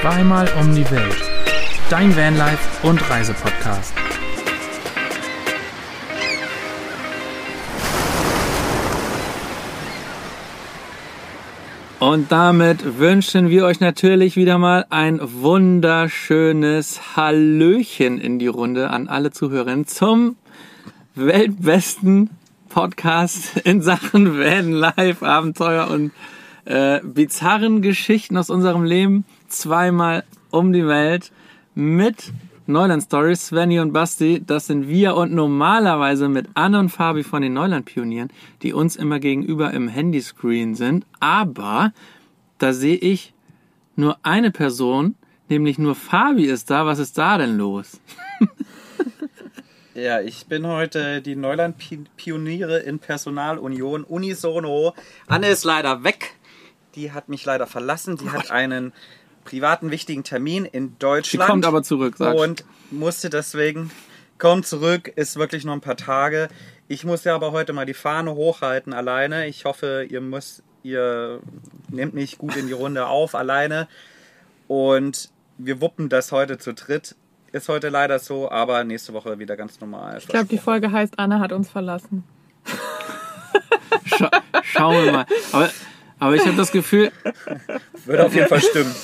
Zweimal um die Welt. Dein Vanlife und Reisepodcast. Und damit wünschen wir euch natürlich wieder mal ein wunderschönes Hallöchen in die Runde an alle Zuhörerinnen zum weltbesten Podcast in Sachen Van Life, Abenteuer und äh, bizarren Geschichten aus unserem Leben. Zweimal um die Welt mit Neuland Stories, Svenny und Basti, das sind wir und normalerweise mit Anne und Fabi von den Neuland Pionieren, die uns immer gegenüber im Handyscreen sind. Aber da sehe ich nur eine Person, nämlich nur Fabi ist da. Was ist da denn los? Ja, ich bin heute die Neuland-Pioniere in Personalunion unisono. Anne ist leider weg. Die hat mich leider verlassen. Die hat einen privaten wichtigen Termin in Deutschland. Sie kommt aber zurück, sagst Und musste deswegen, kommt zurück, ist wirklich nur ein paar Tage. Ich muss ja aber heute mal die Fahne hochhalten alleine. Ich hoffe, ihr müsst, ihr nehmt mich gut in die Runde auf alleine. Und wir wuppen das heute zu dritt. Ist heute leider so, aber nächste Woche wieder ganz normal. Ich glaube, die Folge heißt Anna hat uns verlassen. Scha schauen wir mal. Aber, aber ich habe das Gefühl, Würde auf jeden Fall stimmen.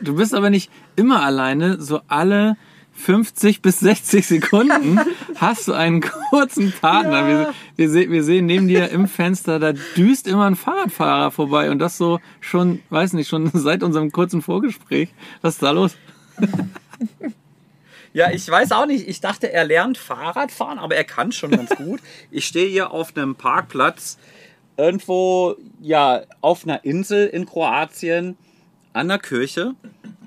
du bist aber nicht immer alleine. So alle 50 bis 60 Sekunden hast du einen kurzen Partner. Wir, wir, se wir sehen neben dir im Fenster, da düst immer ein Fahrradfahrer vorbei. Und das so schon, weiß nicht, schon seit unserem kurzen Vorgespräch. Was ist da los? Ja, ich weiß auch nicht. Ich dachte, er lernt Fahrradfahren, aber er kann schon ganz gut. Ich stehe hier auf einem Parkplatz irgendwo, ja, auf einer Insel in Kroatien an der Kirche.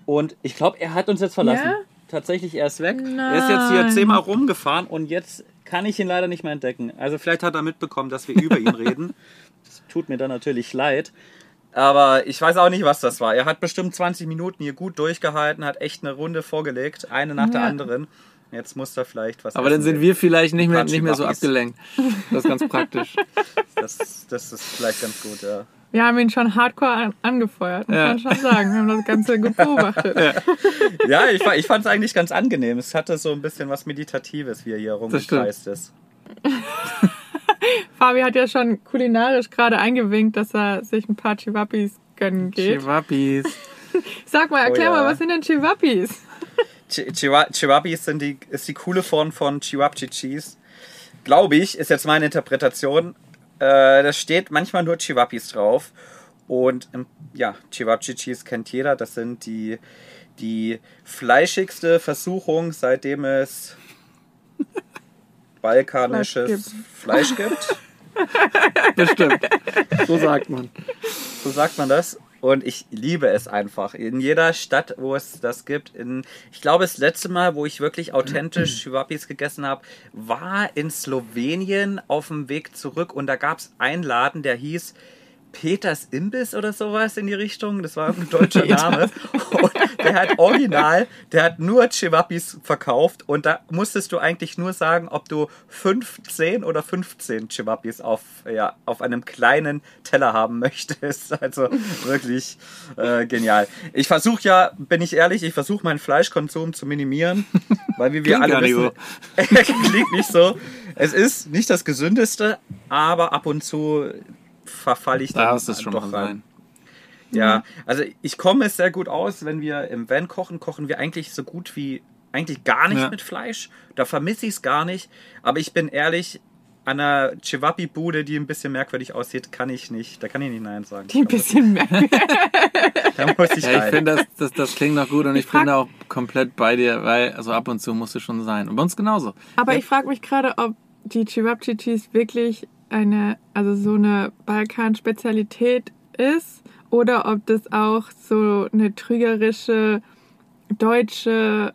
Und ich glaube, er hat uns jetzt verlassen. Ja? Tatsächlich, er ist weg. Er ist jetzt hier Nein. zehnmal rumgefahren und jetzt kann ich ihn leider nicht mehr entdecken. Also vielleicht hat er mitbekommen, dass wir über ihn reden. Das tut mir dann natürlich leid. Aber ich weiß auch nicht, was das war. Er hat bestimmt 20 Minuten hier gut durchgehalten, hat echt eine Runde vorgelegt, eine nach der Ja. anderen. Jetzt muss er vielleicht was Aber dann sind wir vielleicht nicht mehr, nicht mehr so abgelenkt. Das ist ganz praktisch. Das, das ist vielleicht ganz gut, ja. Wir haben ihn schon hardcore an angefeuert, muss Ja. man schon sagen. Wir haben das Ganze gut beobachtet. Ja, ich, fa- ich fand es eigentlich ganz angenehm. Es hatte so ein bisschen was Meditatives, wie er hier rumgekreist ist. Fabi hat ja schon kulinarisch gerade eingewinkt, dass er sich ein paar Chihuahuas gönnen geht. Chihuahuas. Sag mal, erklär Oh ja. mal, was sind denn Chihuahuas? Chi- Chihuah- Chihuahuas sind die, ist die coole Form von Chihuahua-Cheese. Glaube ich, ist jetzt meine Interpretation. Äh, da steht manchmal nur Chihuahuas drauf. Und ähm, ja, Chihuahua-Cheese kennt jeder. Das sind die, die fleischigste Versuchung, seitdem es balkanisches Fleisch gibt. Bestimmt. So sagt man. So sagt man das. Und ich liebe es einfach. In jeder Stadt, wo es das gibt. In, ich glaube, das letzte Mal, wo ich wirklich authentisch Chihuahuas gegessen habe, war in Slowenien auf dem Weg zurück. Und da gab es einen Laden, der hieß Peters Imbiss oder sowas in die Richtung. Das war ein deutscher Name. Und der hat original, der hat nur Chihuahuas verkauft. Und da musstest du eigentlich nur sagen, ob du 15 oder 15 Chihuahuas auf, ja, auf einem kleinen Teller haben möchtest. Also wirklich äh, genial. Ich versuche ja, bin ich ehrlich, ich versuche meinen Fleischkonsum zu minimieren, weil wie wir Klingt alle wissen, klingt nicht so. Es ist nicht das gesündeste, aber ab und zu verfalle ich dann Darf es schon doch mal rein. sein. Ja, also ich komme es sehr gut aus, wenn wir im Van kochen, kochen wir eigentlich so gut wie eigentlich gar nicht Ja. mit Fleisch. Da vermisse ich es gar nicht. Aber ich bin ehrlich, an einer Chihuahua-Bude, die ein bisschen merkwürdig aussieht, kann ich nicht. Da kann ich nicht Nein sagen. Die ein bisschen mehr. Da muss ich Ja, ich rein. finde, das, das, das klingt noch gut und ich bin da auch komplett bei dir, weil also ab und zu musst du schon sein. Und bei uns genauso. Aber ich frage mich gerade, ob die Chihuahua-Cheese wirklich eine, also so eine Balkan-Spezialität ist oder ob das auch so eine trügerische deutsche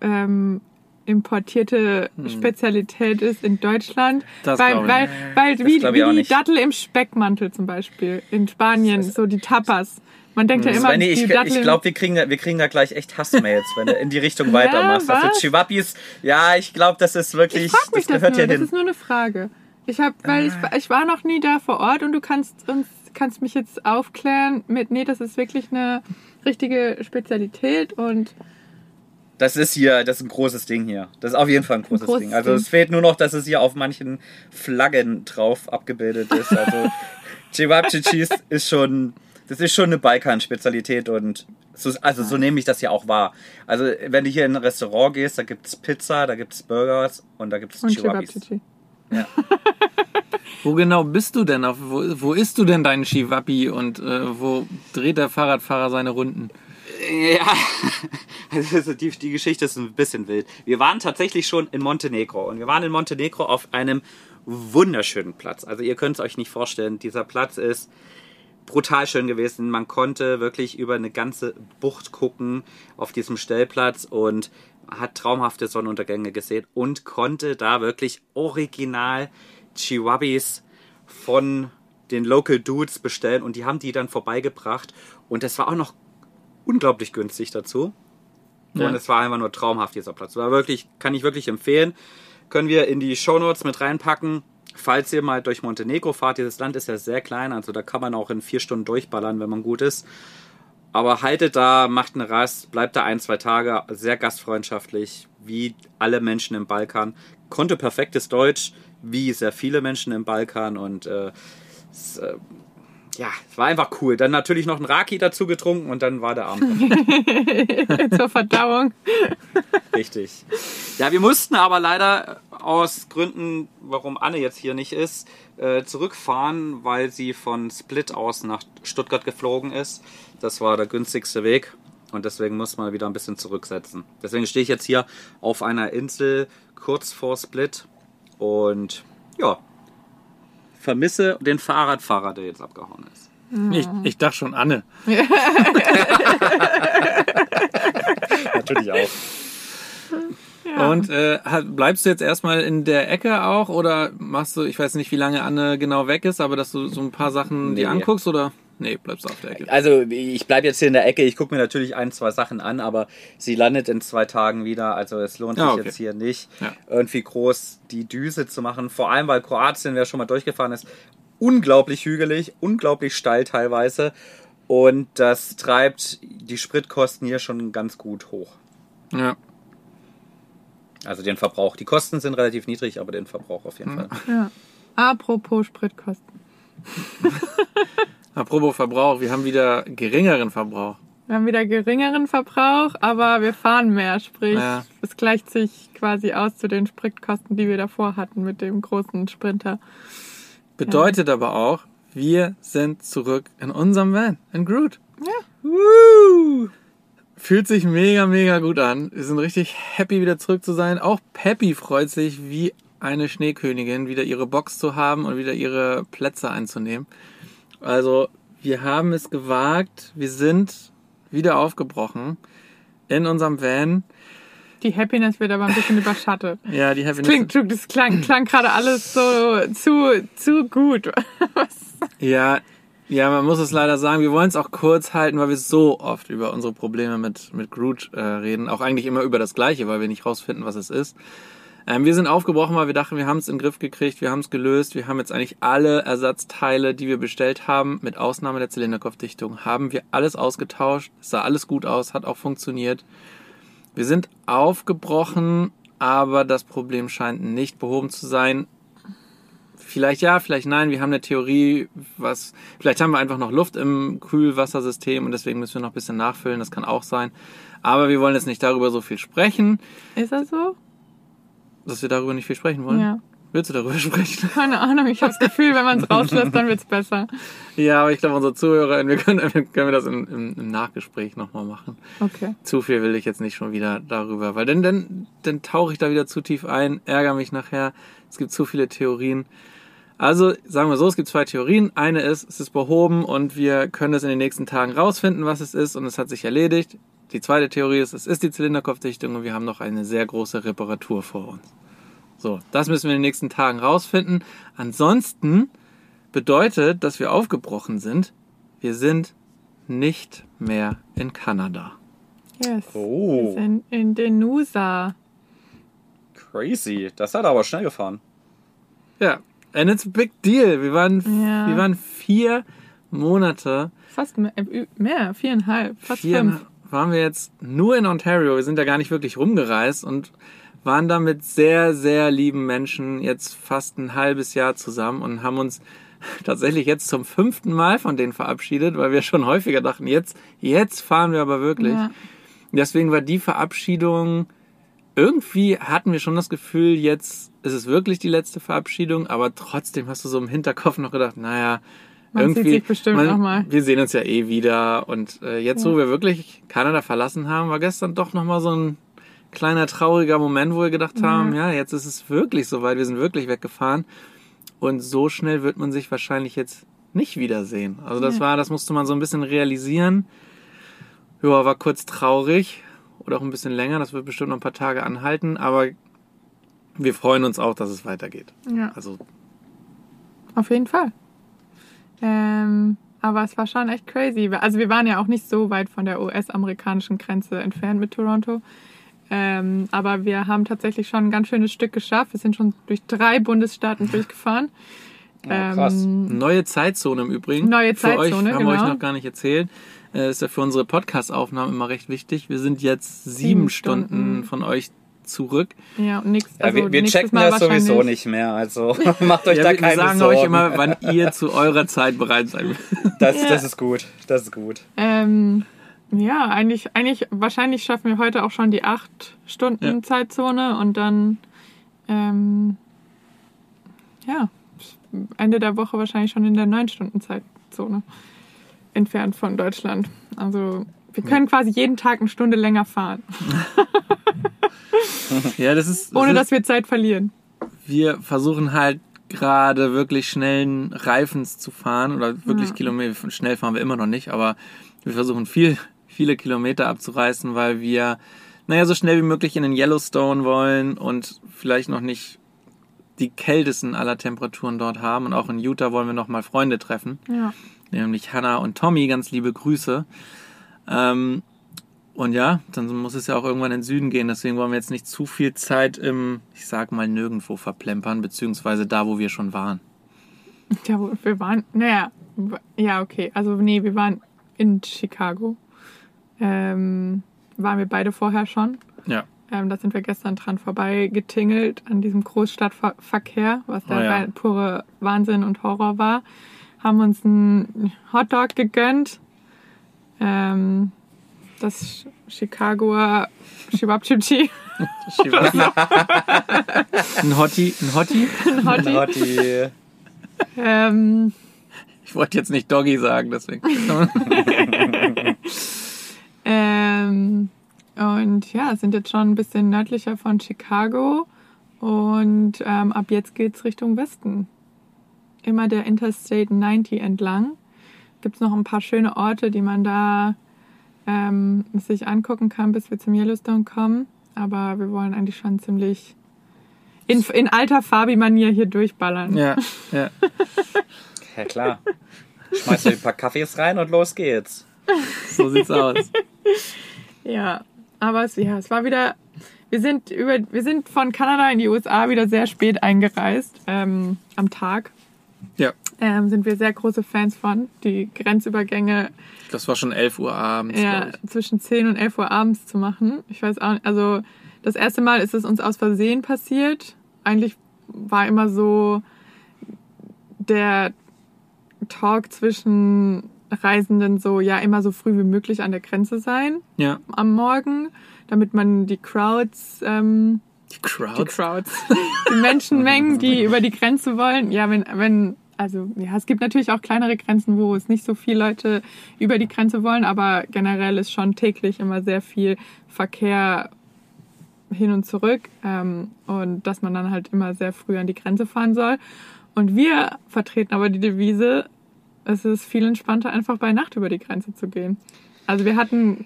ähm, importierte Spezialität ist in Deutschland. Hm. Das weil, ich weil, weil wie, ich auch wie die. Dattel im Speckmantel zum Beispiel in Spanien, so die Tapas. Man denkt ja immer, Svenny, ich, ich glaube, wir kriegen, da, wir kriegen da gleich echt Hassmails, wenn du in die Richtung weitermachst. Also was? Chihuahuas, ja, ich glaube, das ist wirklich, das das, gehört nur, ja das hin. ist nur eine Frage. Ich hab, weil ich, ich war noch nie da vor Ort und du kannst uns kannst mich jetzt aufklären mit, nee, das ist wirklich eine richtige Spezialität und Das ist hier, das ist ein großes Ding hier. Das ist auf jeden Fall ein großes, großes Ding. Also es fehlt nur noch, dass es hier auf manchen Flaggen drauf abgebildet ist. Also Cheese ist schon, das ist schon eine Balkan-Spezialität und so, also so nehme ich das ja auch wahr. Also wenn du hier in ein Restaurant gehst, da gibt es Pizza, da gibt es Burgers und da gibt es und Wo genau bist du denn? Auf, wo, wo isst du denn deinen Chiwapi und äh, wo dreht der Fahrradfahrer seine Runden? Ja, also die, die Geschichte ist ein bisschen wild. Wir waren tatsächlich schon in Montenegro und wir waren in Montenegro auf einem wunderschönen Platz. Also ihr könnt es euch nicht vorstellen, dieser Platz ist brutal schön gewesen. Man konnte wirklich über eine ganze Bucht gucken auf diesem Stellplatz und hat traumhafte Sonnenuntergänge gesehen und konnte da wirklich original Chihuahuas von den Local Dudes bestellen und die haben die dann vorbeigebracht und das war auch noch unglaublich günstig dazu. Ja. Und es war einfach nur traumhaft, dieser Platz. War wirklich, kann ich wirklich empfehlen. Können wir in die Shownotes mit reinpacken. Falls ihr mal durch Montenegro fahrt, dieses Land ist ja sehr klein, also da kann man auch in vier Stunden durchballern, wenn man gut ist. Aber haltet da, macht eine Rast, bleibt da ein, zwei Tage, sehr gastfreundschaftlich, wie alle Menschen im Balkan. Konnte perfektes Deutsch, wie sehr viele Menschen im Balkan und äh, äh, ja, es war einfach cool. Dann natürlich noch ein Raki dazu getrunken und dann war der Abend zur Verdauung. Richtig. Ja, wir mussten aber leider aus Gründen, warum Anne jetzt hier nicht ist, äh, zurückfahren, weil sie von Split aus nach Stuttgart geflogen ist. Das war der günstigste Weg und deswegen muss man wieder ein bisschen zurücksetzen. Deswegen stehe ich jetzt hier auf einer Insel kurz vor Split und ja, vermisse den Fahrradfahrer, der jetzt abgehauen ist. Ich, ich dachte schon Anne. Natürlich auch. Ja. Und äh, bleibst du jetzt erstmal in der Ecke auch oder machst du, ich weiß nicht, wie lange Anne genau weg ist, aber dass du so ein paar Sachen dir Nee. anguckst oder? Nee, bleibst du auf der Ecke. Also ich bleibe jetzt hier in der Ecke, ich gucke mir natürlich ein, zwei Sachen an, aber sie landet in zwei Tagen wieder. Also es lohnt sich Ah, okay. jetzt hier nicht, Ja. irgendwie groß die Düse zu machen. Vor allem, weil Kroatien, wer schon mal durchgefahren ist, unglaublich hügelig, unglaublich steil teilweise. Und das treibt die Spritkosten hier schon ganz gut hoch. Ja. Also den Verbrauch. Die Kosten sind relativ niedrig, aber den Verbrauch auf jeden Fall. Ja. Apropos Spritkosten. Apropos Verbrauch, wir haben wieder geringeren Verbrauch. Wir haben wieder geringeren Verbrauch, aber wir fahren mehr. Sprich, Ja. es gleicht sich quasi aus zu den Spritkosten, die wir davor hatten mit dem großen Sprinter. Bedeutet aber auch, wir sind zurück in unserem Van, in Groot. Ja. Woo! Fühlt sich mega, mega gut an. Wir sind richtig happy, wieder zurück zu sein. Auch Peppy freut sich wie eine Schneekönigin, wieder ihre Box zu haben und wieder ihre Plätze einzunehmen. Also, wir haben es gewagt. Wir sind wieder aufgebrochen in unserem Van. Die Happiness wird aber ein bisschen überschattet. Ja, die Happiness. Klingt, klingt- das klang, klang gerade alles so zu, zu gut. Ja, ja, man muss es leider sagen. Wir wollen es auch kurz halten, weil wir so oft über unsere Probleme mit, mit Groot äh, reden. Auch eigentlich immer über das Gleiche, weil wir nicht rausfinden, was es ist. Ähm, wir sind aufgebrochen, weil wir dachten, wir haben es in den Griff gekriegt, wir haben es gelöst. Wir haben jetzt eigentlich alle Ersatzteile, die wir bestellt haben, mit Ausnahme der Zylinderkopfdichtung, haben wir alles ausgetauscht. Es sah alles gut aus, hat auch funktioniert. Wir sind aufgebrochen, aber das Problem scheint nicht behoben zu sein. Vielleicht ja, vielleicht nein. Wir haben eine Theorie, was. Vielleicht haben wir einfach noch Luft im Kühlwassersystem und deswegen müssen wir noch ein bisschen nachfüllen. Das kann auch sein. Aber wir wollen jetzt nicht darüber so viel sprechen, Ist das so? Dass wir darüber nicht viel sprechen wollen. Ja. Willst du darüber sprechen? Keine Ahnung, ich habe das Gefühl, wenn man es rauslässt, dann wird's besser. ja, aber ich glaube, unsere Zuhörer, wir können, können wir das im, im, im Nachgespräch nochmal machen. Okay. Zu viel will ich jetzt nicht schon wieder darüber, weil dann, dann, dann tauche ich da wieder zu tief ein, ärgere mich nachher. Es gibt zu viele Theorien. Also sagen wir so, es gibt zwei Theorien. Eine ist, es ist behoben und wir können es in den nächsten Tagen rausfinden, was es ist und es hat sich erledigt. Die zweite Theorie ist, es ist die Zylinderkopfdichtung und wir haben noch eine sehr große Reparatur vor uns. So, das müssen wir in den nächsten Tagen rausfinden. Ansonsten bedeutet, dass wir aufgebrochen sind. Wir sind nicht mehr in Kanada. Yes. Oh. Wir sind in den Nusa. Crazy. Das hat er aber schnell gefahren. Ja, and it's a big deal. Wir waren, Ja. wir waren vier Monate Fast mehr, äh, mehr viereinhalb, fast fünf. Waren wir jetzt nur in Ontario. Wir sind da gar nicht wirklich rumgereist und waren da mit sehr, sehr lieben Menschen jetzt fast ein halbes Jahr zusammen und haben uns tatsächlich jetzt zum fünften Mal von denen verabschiedet, weil wir schon häufiger dachten, jetzt, jetzt fahren wir aber wirklich. Ja. Deswegen war die Verabschiedung, irgendwie hatten wir schon das Gefühl, jetzt ist es wirklich die letzte Verabschiedung, aber trotzdem hast du so im Hinterkopf noch gedacht, naja, Man sieht irgendwie, sich bestimmt noch mal. wir sehen uns ja eh wieder und äh, jetzt, wo wir wirklich Kanada verlassen haben, war gestern doch nochmal so ein kleiner trauriger Moment, wo wir gedacht haben, ja, jetzt ist es wirklich soweit, wir sind wirklich weggefahren und so schnell wird man sich wahrscheinlich jetzt nicht wiedersehen. Also das Ja. war, das musste man so ein bisschen realisieren. Ja, war kurz traurig oder auch ein bisschen länger, das wird bestimmt noch ein paar Tage anhalten, aber wir freuen uns auch, dass es weitergeht. Ja, Also auf jeden Fall. Ähm, aber es war schon echt crazy. Also wir waren ja auch nicht so weit von der US-amerikanischen Grenze entfernt mit Toronto. Ähm, aber wir haben tatsächlich schon ein ganz schönes Stück geschafft. Wir sind schon durch drei Bundesstaaten durchgefahren. Ja, krass. Ähm, Neue Zeitzone im Übrigen. Neue Für euch Zeitzone, haben wir euch genau. noch gar nicht erzählt. Äh, ist ja für unsere Podcast-Aufnahmen immer recht wichtig. Wir sind jetzt sieben, Sieben Stunden. Stunden. von euch zurück. ja, und nix, Ja, also wir, wir nächstes checken Mal das sowieso nicht mehr, also macht euch Ja, da wir, wir keine sagen Sorgen. euch immer, wann ihr zu eurer Zeit bereit seid. das, Ja. das ist gut, das ist gut. Ähm, ja, eigentlich, eigentlich, wahrscheinlich schaffen wir heute auch schon die acht Stunden Ja. Zeitzone und dann, ähm, ja, Ende der Woche wahrscheinlich schon in der neun Stunden Zeitzone entfernt von Deutschland. Also wir können quasi jeden Tag eine Stunde länger fahren, Ja, das ist. Das ohne ist, dass wir Zeit verlieren. wir versuchen halt gerade wirklich schnellen Reifens zu fahren oder wirklich Ja. Kilometer. Schnell fahren wir immer noch nicht, aber wir versuchen viel, viele Kilometer abzureißen, weil wir, naja, so schnell wie möglich in den Yellowstone wollen und vielleicht noch nicht die kältesten aller Temperaturen dort haben. Und auch in Utah wollen wir noch mal Freunde treffen, Ja. nämlich Hannah und Tommy. Ganz liebe Grüße. Ähm, und ja, dann muss es ja auch irgendwann in den Süden gehen. Deswegen wollen wir jetzt nicht zu viel Zeit im, ich sag mal, nirgendwo verplempern, beziehungsweise da, wo wir schon waren. Ja, wo- wir waren, naja, ja, okay. Also, nee, wir waren in Chicago. Ähm, waren wir beide vorher schon. Ja. Ähm, da sind wir gestern dran vorbei getingelt an diesem Großstadtverkehr, was der Oh ja. pure Wahnsinn und Horror war. Haben uns einen Hotdog gegönnt. Ähm, das Chicagoer Shibabchichi. Ein Hottie, ein Hottie. Hottie. Hottie. Ähm, Ich wollte jetzt nicht Doggy sagen, deswegen. Ähm, und ja, sind jetzt schon ein bisschen nördlicher von Chicago. Und ähm, ab jetzt geht's Richtung Westen. Immer der Interstate 90 entlang. Gibt es noch ein paar schöne Orte, die man da ähm, sich angucken kann, bis wir zum Yellowstone kommen. Aber wir wollen eigentlich schon ziemlich in, in alter Fabi-Manier hier durchballern. Ja, ja. Ja klar. Schmeißt ein paar Kaffees rein und los geht's. So sieht's aus. Ja, aber es, ja, es war wieder. Wir sind über, wir sind von Kanada in die USA wieder sehr spät eingereist ähm, am Tag. Ja. Ähm, sind wir sehr große Fans von. Die Grenzübergänge Das war schon 11 Uhr abends. ja, zwischen 10 und 11 Uhr abends zu machen. Ich weiß auch nicht, also das erste Mal ist es uns aus Versehen passiert. Eigentlich war immer so der Talk zwischen Reisenden so, ja, immer so früh wie möglich an der Grenze sein Ja. am Morgen, damit man die Crowds, ähm, Die die Crowds. Crowds, die Menschenmengen, die über die Grenze wollen, ja, wenn, wenn, also ja, es gibt natürlich auch kleinere Grenzen, wo es nicht so viele Leute über die Grenze wollen, aber generell ist schon täglich immer sehr viel Verkehr hin und zurück ähm, und dass man dann halt immer sehr früh an die Grenze fahren soll. Und wir vertreten aber die Devise, es ist viel entspannter, einfach bei Nacht über die Grenze zu gehen. Also wir hatten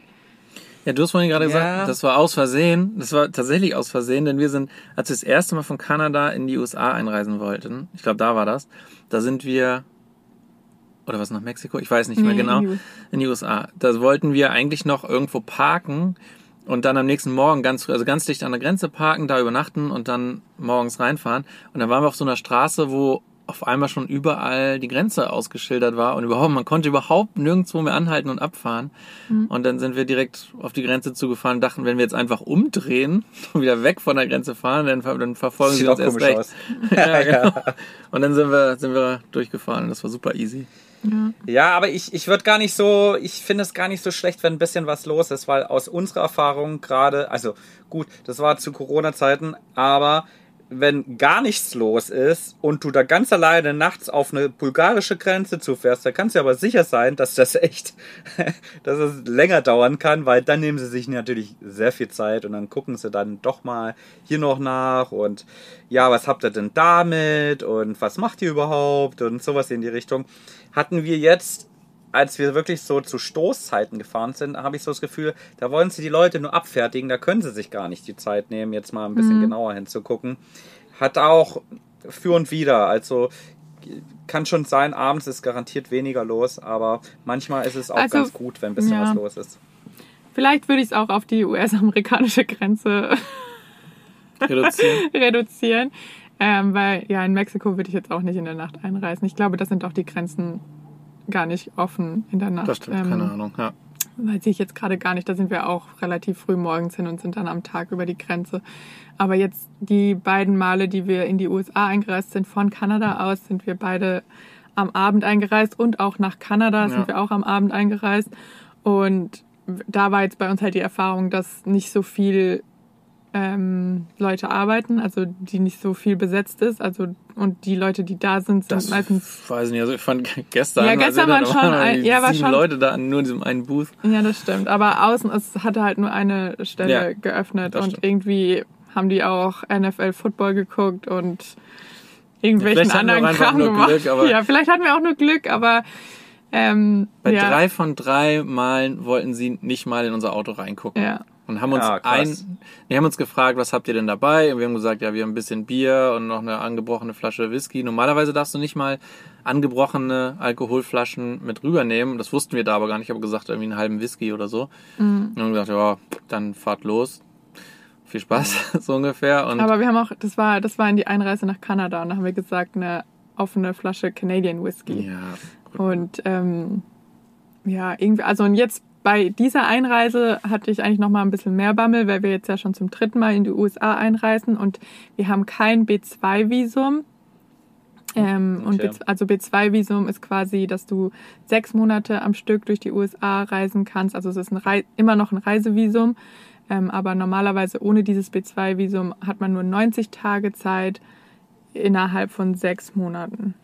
Ja, du hast vorhin gerade Ja. gesagt, das war aus Versehen. Das war tatsächlich aus Versehen, denn wir sind, als wir das erste Mal von Kanada in die USA einreisen wollten, ich glaube, da war das, da sind wir, oder was nach Mexiko? Ich weiß nicht mehr Nee, genau. in die USA. Da wollten wir eigentlich noch irgendwo parken und dann am nächsten Morgen ganz also ganz dicht an der Grenze parken, da übernachten und dann morgens reinfahren. Und dann waren wir auf so einer Straße, wo auf einmal schon überall die Grenze ausgeschildert war und überhaupt, man konnte überhaupt nirgendwo mehr anhalten und abfahren. Mhm. Und dann sind wir direkt auf die Grenze zugefahren und dachten, wenn wir jetzt einfach umdrehen und wieder weg von der Grenze fahren, dann, dann verfolgen Sieht sie uns erst recht. Ja, genau. Und dann sind wir, sind wir durchgefahren. Das war super easy. Ja, aber ich, ich würde gar nicht so, ich finde es gar nicht so schlecht, wenn ein bisschen was los ist, weil aus unserer Erfahrung gerade, also gut, das war zu Corona-Zeiten, aber wenn gar nichts los ist und du da ganz alleine nachts auf eine bulgarische Grenze zufährst, da kannst du aber sicher sein, dass das echt, dass es länger dauern kann, weil dann nehmen sie sich natürlich sehr viel Zeit und dann gucken sie dann doch mal hier noch nach und ja, was habt ihr denn damit und was macht ihr überhaupt und sowas in die Richtung. Hatten wir jetzt als wir wirklich so zu Stoßzeiten gefahren sind, habe ich so das Gefühl, da wollen sie die Leute nur abfertigen, da können sie sich gar nicht die Zeit nehmen, jetzt mal ein bisschen genauer hinzugucken. Hat auch für und wieder, also kann schon sein, abends ist garantiert weniger los, aber manchmal ist es auch Also, ganz gut, wenn ein bisschen ja. was los ist. Vielleicht würde ich es auch auf die US-amerikanische Grenze Reduzieren. reduzieren. Ähm, weil ja, in Mexiko würde ich jetzt auch nicht in der Nacht einreisen. Ich glaube, das sind auch die Grenzen gar nicht offen in der Nacht. Das stimmt, Ähm, keine Ahnung. Ja. Weiß ich jetzt gerade gar nicht. Da sind wir auch relativ früh morgens hin und sind dann am Tag über die Grenze. Aber jetzt die beiden Male, die wir in die USA eingereist sind, von Kanada aus, sind wir beide am Abend eingereist und auch nach Kanada Ja. sind wir auch am Abend eingereist. Und da war jetzt bei uns halt die Erfahrung, dass nicht so viel ähm, Leute arbeiten, also die nicht so viel besetzt ist. Also und die Leute, die da sind, sind Das meistens weiß ich nicht. Also ich fand gestern, Ja, gestern waren schon ein- ja, war schon- Leute da nur in diesem einen Booth. Ja, das stimmt. Aber außen, es hatte halt nur eine Stelle Ja, geöffnet und irgendwie haben die auch NFL Football geguckt und irgendwelchen wir anderen Kram gemacht. Glück, aber- ja, vielleicht hatten wir auch nur Glück, aber ähm, Bei ja, drei von drei Malen wollten sie nicht mal in unser Auto reingucken. Ja. Und haben uns Ah, ein, die haben uns gefragt, was habt ihr denn dabei? Und wir haben gesagt, ja, wir haben ein bisschen Bier und noch eine angebrochene Flasche Whisky. Normalerweise darfst du nicht mal angebrochene Alkoholflaschen mit rübernehmen. Das wussten wir da aber gar nicht. Ich habe gesagt, irgendwie einen halben Whisky oder so. Mhm. Und haben gesagt, ja, dann fahrt los. Viel Spaß, so ungefähr. Und aber wir haben auch, das war, das war in die Einreise nach Kanada und da haben wir gesagt, eine offene Flasche Canadian Whisky. ja, Und ähm, ja, irgendwie, also und jetzt bei dieser Einreise hatte ich eigentlich noch mal ein bisschen mehr Bammel, weil wir jetzt ja schon zum dritten Mal in die USA einreisen und wir haben kein B2-Visum. Ähm, und Okay. B, also B2-Visum ist quasi, dass du sechs Monate am Stück durch die USA reisen kannst. Also es ist immer noch ein Reisevisum, ähm, aber normalerweise ohne dieses B2-Visum hat man nur 90 Tage Zeit innerhalb von sechs Monaten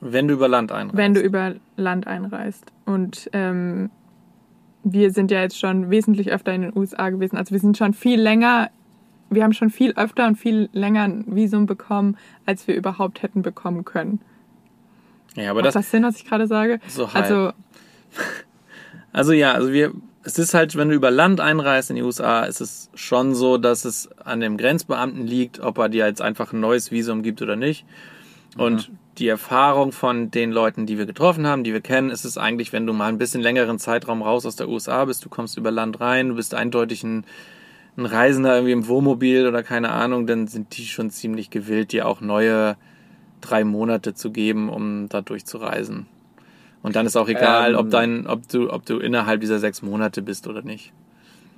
wenn du über Land einreist. wenn du über Land einreist. Und ähm, wir sind ja jetzt schon wesentlich öfter in den USA gewesen. Also wir sind schon viel länger, wir haben schon viel öfter und viel länger ein Visum bekommen, als wir überhaupt hätten bekommen können. ja, aber Macht das, das Sinn, was ich gerade sage? So halb. also Also ja, also wir, es ist halt, wenn du über Land einreist in die USA, ist es schon so, dass es an dem Grenzbeamten liegt, ob er dir jetzt einfach ein neues Visum gibt oder nicht. Und die Erfahrung von den Leuten, die wir getroffen haben, die wir kennen, ist es eigentlich, wenn du mal ein bisschen längeren Zeitraum raus aus der USA bist, du kommst über Land rein, du bist eindeutig ein, ein Reisender irgendwie im Wohnmobil oder keine Ahnung, dann sind die schon ziemlich gewillt, dir auch neue drei Monate zu geben, um da durchzureisen. Und dann ist auch egal, Ähm. ob dein, ob du, ob du innerhalb dieser sechs Monate bist oder nicht.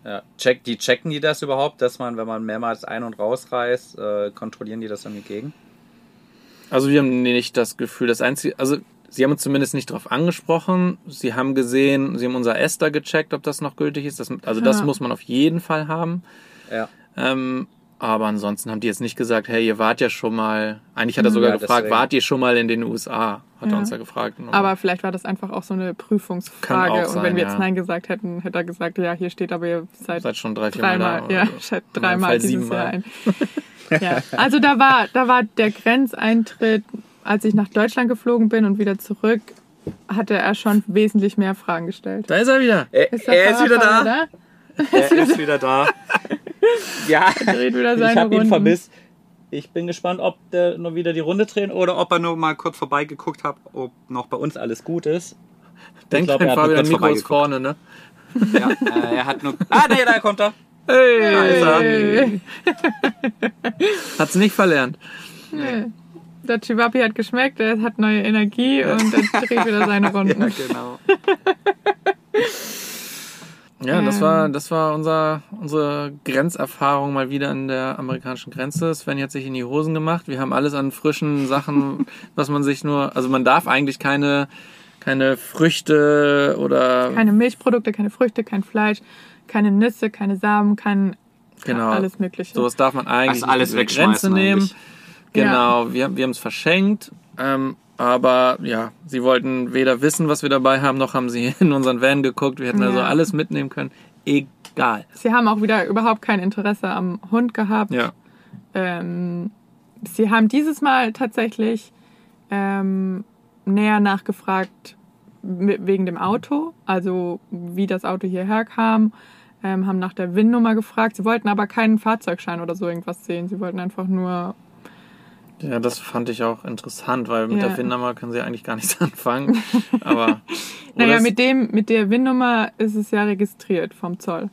Ja. Check, die checken die das überhaupt, dass man, wenn man mehrmals ein- und rausreist, äh, kontrollieren die das irgendwie gegen? Also wir haben nicht das Gefühl, das einzige, also sie haben uns zumindest nicht darauf angesprochen. Sie haben gesehen, sie haben unser Ester gecheckt, ob das noch gültig ist. Das, also das Ja. muss man auf jeden Fall haben. Ja. Ähm, aber ansonsten haben die jetzt nicht gesagt, hey, ihr wart ja schon mal. Eigentlich hat er sogar Ja, gefragt, deswegen. wart ihr schon mal in den USA? Hat er Ja. uns ja gefragt. aber vielleicht war das einfach auch so eine Kann Prüfungsfrage. auch und sein, wenn wir ja. jetzt Nein gesagt hätten, hätte er gesagt, ja, hier steht aber ihr seid seid schon drei, vier Mal dreimal, da. ja, so. dreimal Fall dieses siebenmal. Jahr ein. ja. Also da war, da war der Grenzeintritt, als ich nach Deutschland geflogen bin und wieder zurück, hatte er schon wesentlich mehr Fragen gestellt. Da ist er wieder. Er, Ist der er ist wieder Fahrradfahrer da. Er ist wieder da. ja, da? Dreht wieder ich seine habe ihn vermisst. Ich bin gespannt, ob der nur wieder die Runde drehen oder ob er nur mal kurz vorbeigeguckt hat, ob noch bei uns alles gut ist. Denkt glaub, kein er hat nur kurz Mikro ist vorbeigeguckt. vorne, ne? Ja, äh, er hat nur. Ah, nee, da kommt er. Hey. Hat's nicht verlernt. Nee. der Chivapi hat geschmeckt, er hat neue Energie und er dreht wieder seine Runden. Ja, genau. Ja, das Ähm. war, das war unser, unsere Grenzerfahrung mal wieder an der amerikanischen Grenze. Sven hat sich in die Hosen gemacht. Wir haben alles an frischen Sachen, was man sich nur, also man darf eigentlich keine, keine Früchte oder Keine Milchprodukte, keine Früchte, kein Fleisch, keine Nüsse, keine Samen, kein Genau. alles Mögliche. sowas darf man eigentlich Also alles die Grenze wegschmeißen nehmen. eigentlich. Genau, wir, wir haben es verschenkt. Ähm, aber ja, sie wollten weder wissen, was wir dabei haben, noch haben sie in unseren Van geguckt. Wir hätten also Ja. alles mitnehmen können. Egal. Sie haben auch wieder überhaupt kein Interesse am Hund gehabt. Ja. Ähm, sie haben dieses Mal tatsächlich ähm, näher nachgefragt wegen dem Auto, also wie das Auto hierher kam, ähm, haben nach der VIN-Nummer gefragt. Sie wollten aber keinen Fahrzeugschein oder so irgendwas sehen. Sie wollten einfach nur, Ja, das fand ich auch interessant, weil mit Ja. der FIN-Nummer können sie eigentlich gar nichts anfangen. Aber. naja, mit dem, mit der VIN-Nummer ist es ja registriert vom Zoll.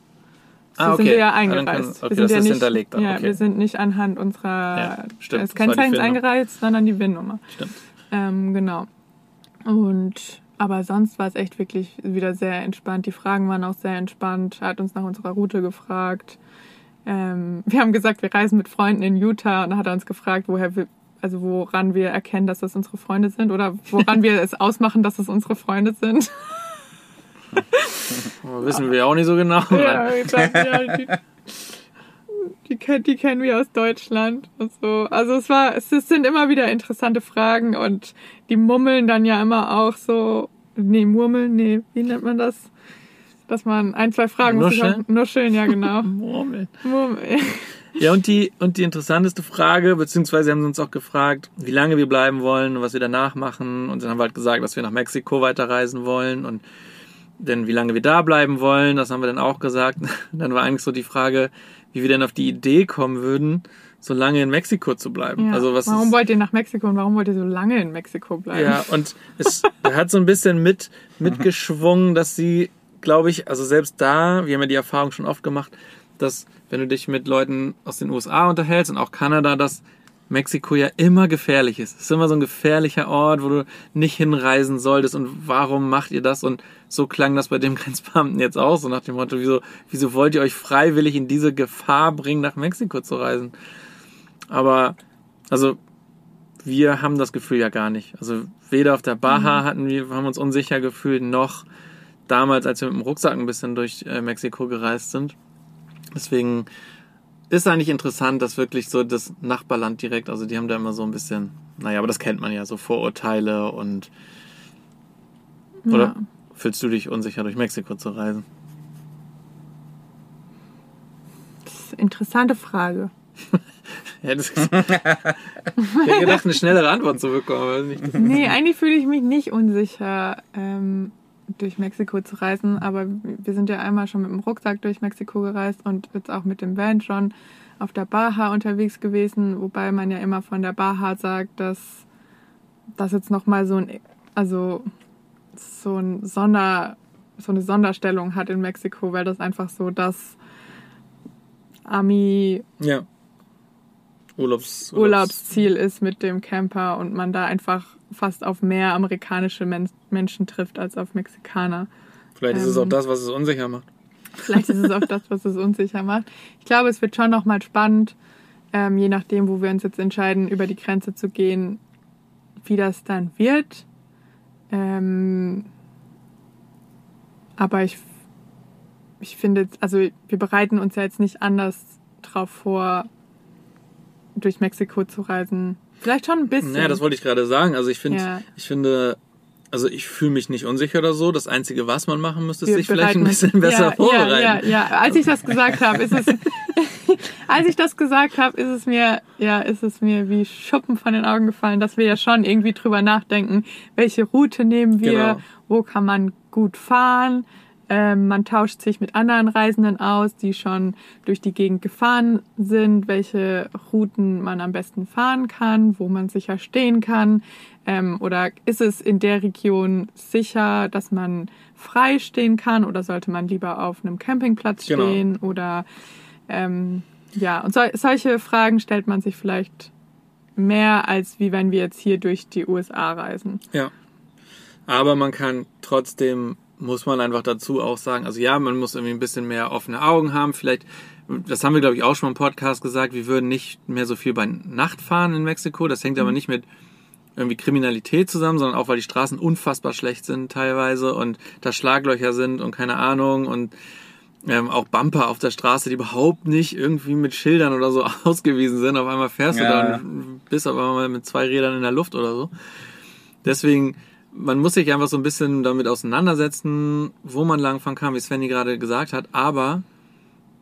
So Ah, okay. sind wir ja Ah, eingereist. können- okay, wir sind das ja ist nicht, hinterlegt dann, Ja, okay. wir sind nicht anhand unserer Ja, stimmt, war die Kennzeichens VIN-Nummer. eingereist, sondern die VIN-Nummer. Stimmt. Ähm, genau. Und aber sonst war es echt wirklich wieder sehr entspannt. Die Fragen waren auch sehr entspannt. Er hat uns nach unserer Route gefragt. Ähm, wir haben gesagt, wir reisen mit Freunden in Utah und dann hat er uns gefragt, woher wir, also woran wir erkennen, dass das unsere Freunde sind oder woran wir es ausmachen, dass es unsere Freunde sind. Wissen wir auch nicht so genau. Ja, ich glaub, ja, die, die, ken- die kennen wir aus Deutschland und so. Also es war, es, es sind immer wieder interessante Fragen und die mummeln dann ja immer auch so, nee, murmeln, nee, wie nennt man das? Dass man ein, zwei Fragen muss Nuscheln? auch- Nuscheln, ja genau. Murmeln. Murmeln. Ja, und die, und die interessanteste Frage, beziehungsweise haben sie uns auch gefragt, wie lange wir bleiben wollen und was wir danach machen. Und dann haben wir halt gesagt, dass wir nach Mexiko weiterreisen wollen und denn wie lange wir da bleiben wollen, das haben wir dann auch gesagt. Dann war eigentlich so die Frage, wie wir denn auf die Idee kommen würden, so lange in Mexiko zu bleiben. Ja. Also was warum ist, wollt ihr nach Mexiko und warum wollt ihr so lange in Mexiko bleiben? Ja, und es hat so ein bisschen mit, mitgeschwungen, dass sie, glaube ich, also selbst da, wir haben ja die Erfahrung schon oft gemacht, dass wenn du dich mit Leuten aus den USA unterhältst und auch Kanada, dass Mexiko ja immer gefährlich ist. Es ist immer so ein gefährlicher Ort, wo du nicht hinreisen solltest und warum macht ihr das? Und so klang das bei dem Grenzbeamten jetzt auch, so nach dem Motto, wieso, wieso wollt ihr euch freiwillig in diese Gefahr bringen, nach Mexiko zu reisen? Aber, also, wir haben das Gefühl ja gar nicht. Also weder auf der Baha hatten wir, haben uns unsicher gefühlt, noch damals, als wir mit dem Rucksack ein bisschen durch äh, Mexiko gereist sind. Deswegen ist eigentlich interessant, dass wirklich so das Nachbarland direkt, also die haben da immer so ein bisschen, naja, aber das kennt man ja, so Vorurteile und oder Ja. fühlst du dich unsicher, durch Mexiko zu reisen? Das ist eine interessante Frage. Ist, ich hätte gedacht, eine schnellere Antwort zu bekommen. aber nicht. Nee, eigentlich fühle ich mich nicht unsicher, ähm, durch Mexiko zu reisen, aber wir sind ja einmal schon mit dem Rucksack durch Mexiko gereist und jetzt auch mit dem Van schon auf der Baja unterwegs gewesen, wobei man ja immer von der Baja sagt, dass das jetzt nochmal so ein, also so ein Sonder, so eine Sonderstellung hat in Mexiko, weil das einfach so das Ami Ja. Urlaubs, Urlaubsziel ist mit dem Camper und man da einfach fast auf mehr amerikanische Men Menschen trifft als auf Mexikaner. Vielleicht ist es Ähm, auch das, was es unsicher macht. Vielleicht ist es auch das, was es unsicher macht. Ich glaube, es wird schon nochmal spannend, ähm, je nachdem, wo wir uns jetzt entscheiden, über die Grenze zu gehen, wie das dann wird. Ähm, aber ich, ich finde, also wir bereiten uns ja jetzt nicht anders drauf vor, durch Mexiko zu reisen. Vielleicht schon ein bisschen. Naja, das wollte ich gerade sagen. Also ich finde, Ja. ich finde, also ich fühle mich nicht unsicher oder so. Das Einzige, was man machen müsste, ist Wir sich vielleicht ein bisschen besser ja, vorbereiten. Ja, ja, ja. Als ich das gesagt habe, ist es, als ich das gesagt habe, ist es mir, ja, ist es mir wie Schuppen von den Augen gefallen, dass wir ja schon irgendwie drüber nachdenken, welche Route nehmen wir, Genau. wo kann man gut fahren. Ähm, man tauscht sich mit anderen Reisenden aus, die schon durch die Gegend gefahren sind, welche Routen man am besten fahren kann, wo man sicher stehen kann. Ähm, oder ist es in der Region sicher, dass man frei stehen kann oder sollte man lieber auf einem Campingplatz Genau. stehen? Oder ähm, ja, und sol solche Fragen stellt man sich vielleicht mehr, als wie wenn wir jetzt hier durch die USA reisen. Ja. Aber man kann trotzdem, muss man einfach dazu auch sagen, also ja, man muss irgendwie ein bisschen mehr offene Augen haben. Vielleicht, das haben wir glaube ich auch schon im Podcast gesagt, wir würden nicht mehr so viel bei Nacht fahren in Mexiko. Das hängt aber nicht mit irgendwie Kriminalität zusammen, sondern auch weil die Straßen unfassbar schlecht sind teilweise und da Schlaglöcher sind und keine Ahnung und ähm, auch Bumper auf der Straße, die überhaupt nicht irgendwie mit Schildern oder so ausgewiesen sind. Auf einmal fährst Ja. du da und bist auf einmal mit zwei Rädern in der Luft oder so. Deswegen, man muss sich einfach so ein bisschen damit auseinandersetzen, wo man langfahren kann, wie Svenny gerade gesagt hat. Aber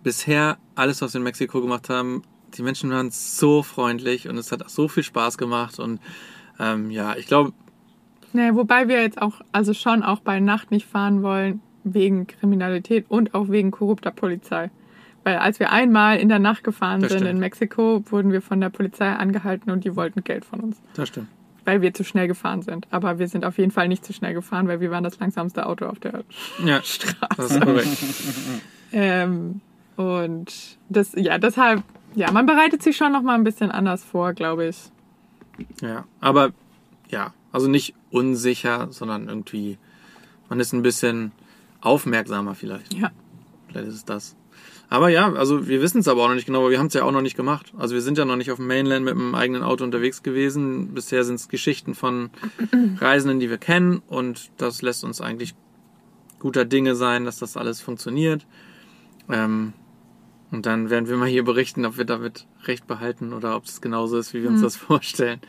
bisher, alles, was wir in Mexiko gemacht haben, die Menschen waren so freundlich und es hat so viel Spaß gemacht. Und ähm, ja, ich glaube, Naja, wobei wir jetzt auch, also schon auch bei Nacht nicht fahren wollen, wegen Kriminalität und auch wegen korrupter Polizei. Weil als wir einmal in der Nacht gefahren Das sind stimmt. in Mexiko, wurden wir von der Polizei angehalten und die wollten Geld von uns, das stimmt. Weil wir zu schnell gefahren sind. Aber wir sind auf jeden Fall nicht zu schnell gefahren, weil wir waren das langsamste Auto auf der Ja, Straße. das ist korrekt. Ähm, und das, ja, deshalb, ja, man bereitet sich schon noch mal ein bisschen anders vor, glaube ich. Ja, aber ja, also nicht unsicher, sondern irgendwie, man ist ein bisschen aufmerksamer vielleicht. Ja. Vielleicht ist es das. Aber ja, also wir wissen es aber auch noch nicht genau, weil wir haben es ja auch noch nicht gemacht. Also wir sind ja noch nicht auf dem Mainland mit einem eigenen Auto unterwegs gewesen. Bisher sind es Geschichten von Reisenden, die wir kennen und das lässt uns eigentlich guter Dinge sein, dass das alles funktioniert. Ähm, und dann werden wir mal hier berichten, ob wir damit recht behalten oder ob es genauso ist, wie wir uns das vorstellen.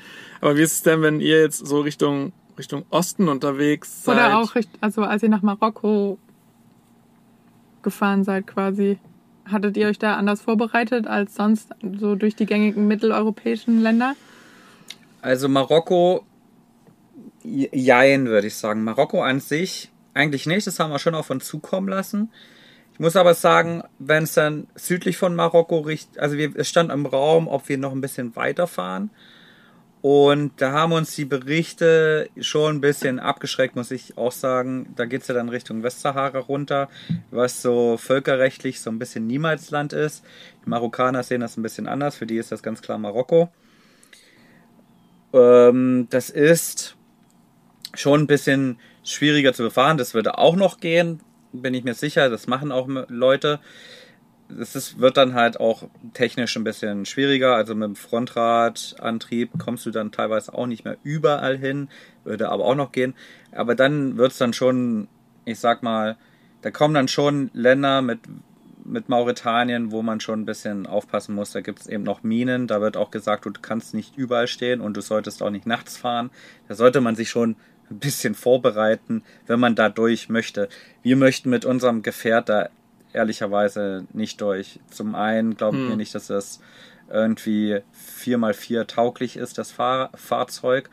Aber wie ist es denn, wenn ihr jetzt so Richtung, Richtung Osten unterwegs seid? Oder auch, also als ihr nach Marokko gefahren seid quasi, hattet ihr euch da anders vorbereitet als sonst so durch die gängigen mitteleuropäischen Länder? Also Marokko, jein, würde ich sagen. Marokko an sich eigentlich nicht, das haben wir schon auf uns zukommen lassen. Ich muss aber sagen, wenn es dann südlich von Marokko riecht, also wir, es stand im Raum, ob wir noch ein bisschen weiterfahren. Und da haben uns die Berichte schon ein bisschen abgeschreckt, muss ich auch sagen. Da geht es ja dann Richtung Westsahara runter, was so völkerrechtlich so ein bisschen Niemalsland ist. Die Marokkaner sehen das ein bisschen anders, für die ist das ganz klar Marokko. Ähm, das ist schon ein bisschen schwieriger zu befahren. Das würde auch noch gehen, bin ich mir sicher. Das machen auch Leute. Es ist, wird dann halt auch technisch ein bisschen schwieriger. Also mit dem Frontradantrieb kommst du dann teilweise auch nicht mehr überall hin. Würde aber auch noch gehen. Aber dann wird es dann schon, ich sag mal, da kommen dann schon Länder mit, mit Mauretanien, wo man schon ein bisschen aufpassen muss. Da gibt es eben noch Minen. Da wird auch gesagt, du kannst nicht überall stehen und du solltest auch nicht nachts fahren. Da sollte man sich schon ein bisschen vorbereiten, wenn man da durch möchte. Wir möchten mit unserem Gefährt da ehrlicherweise nicht durch. Zum einen glauben Hm. wir nicht, dass das irgendwie 4x4 tauglich ist, das Fahr Fahrzeug.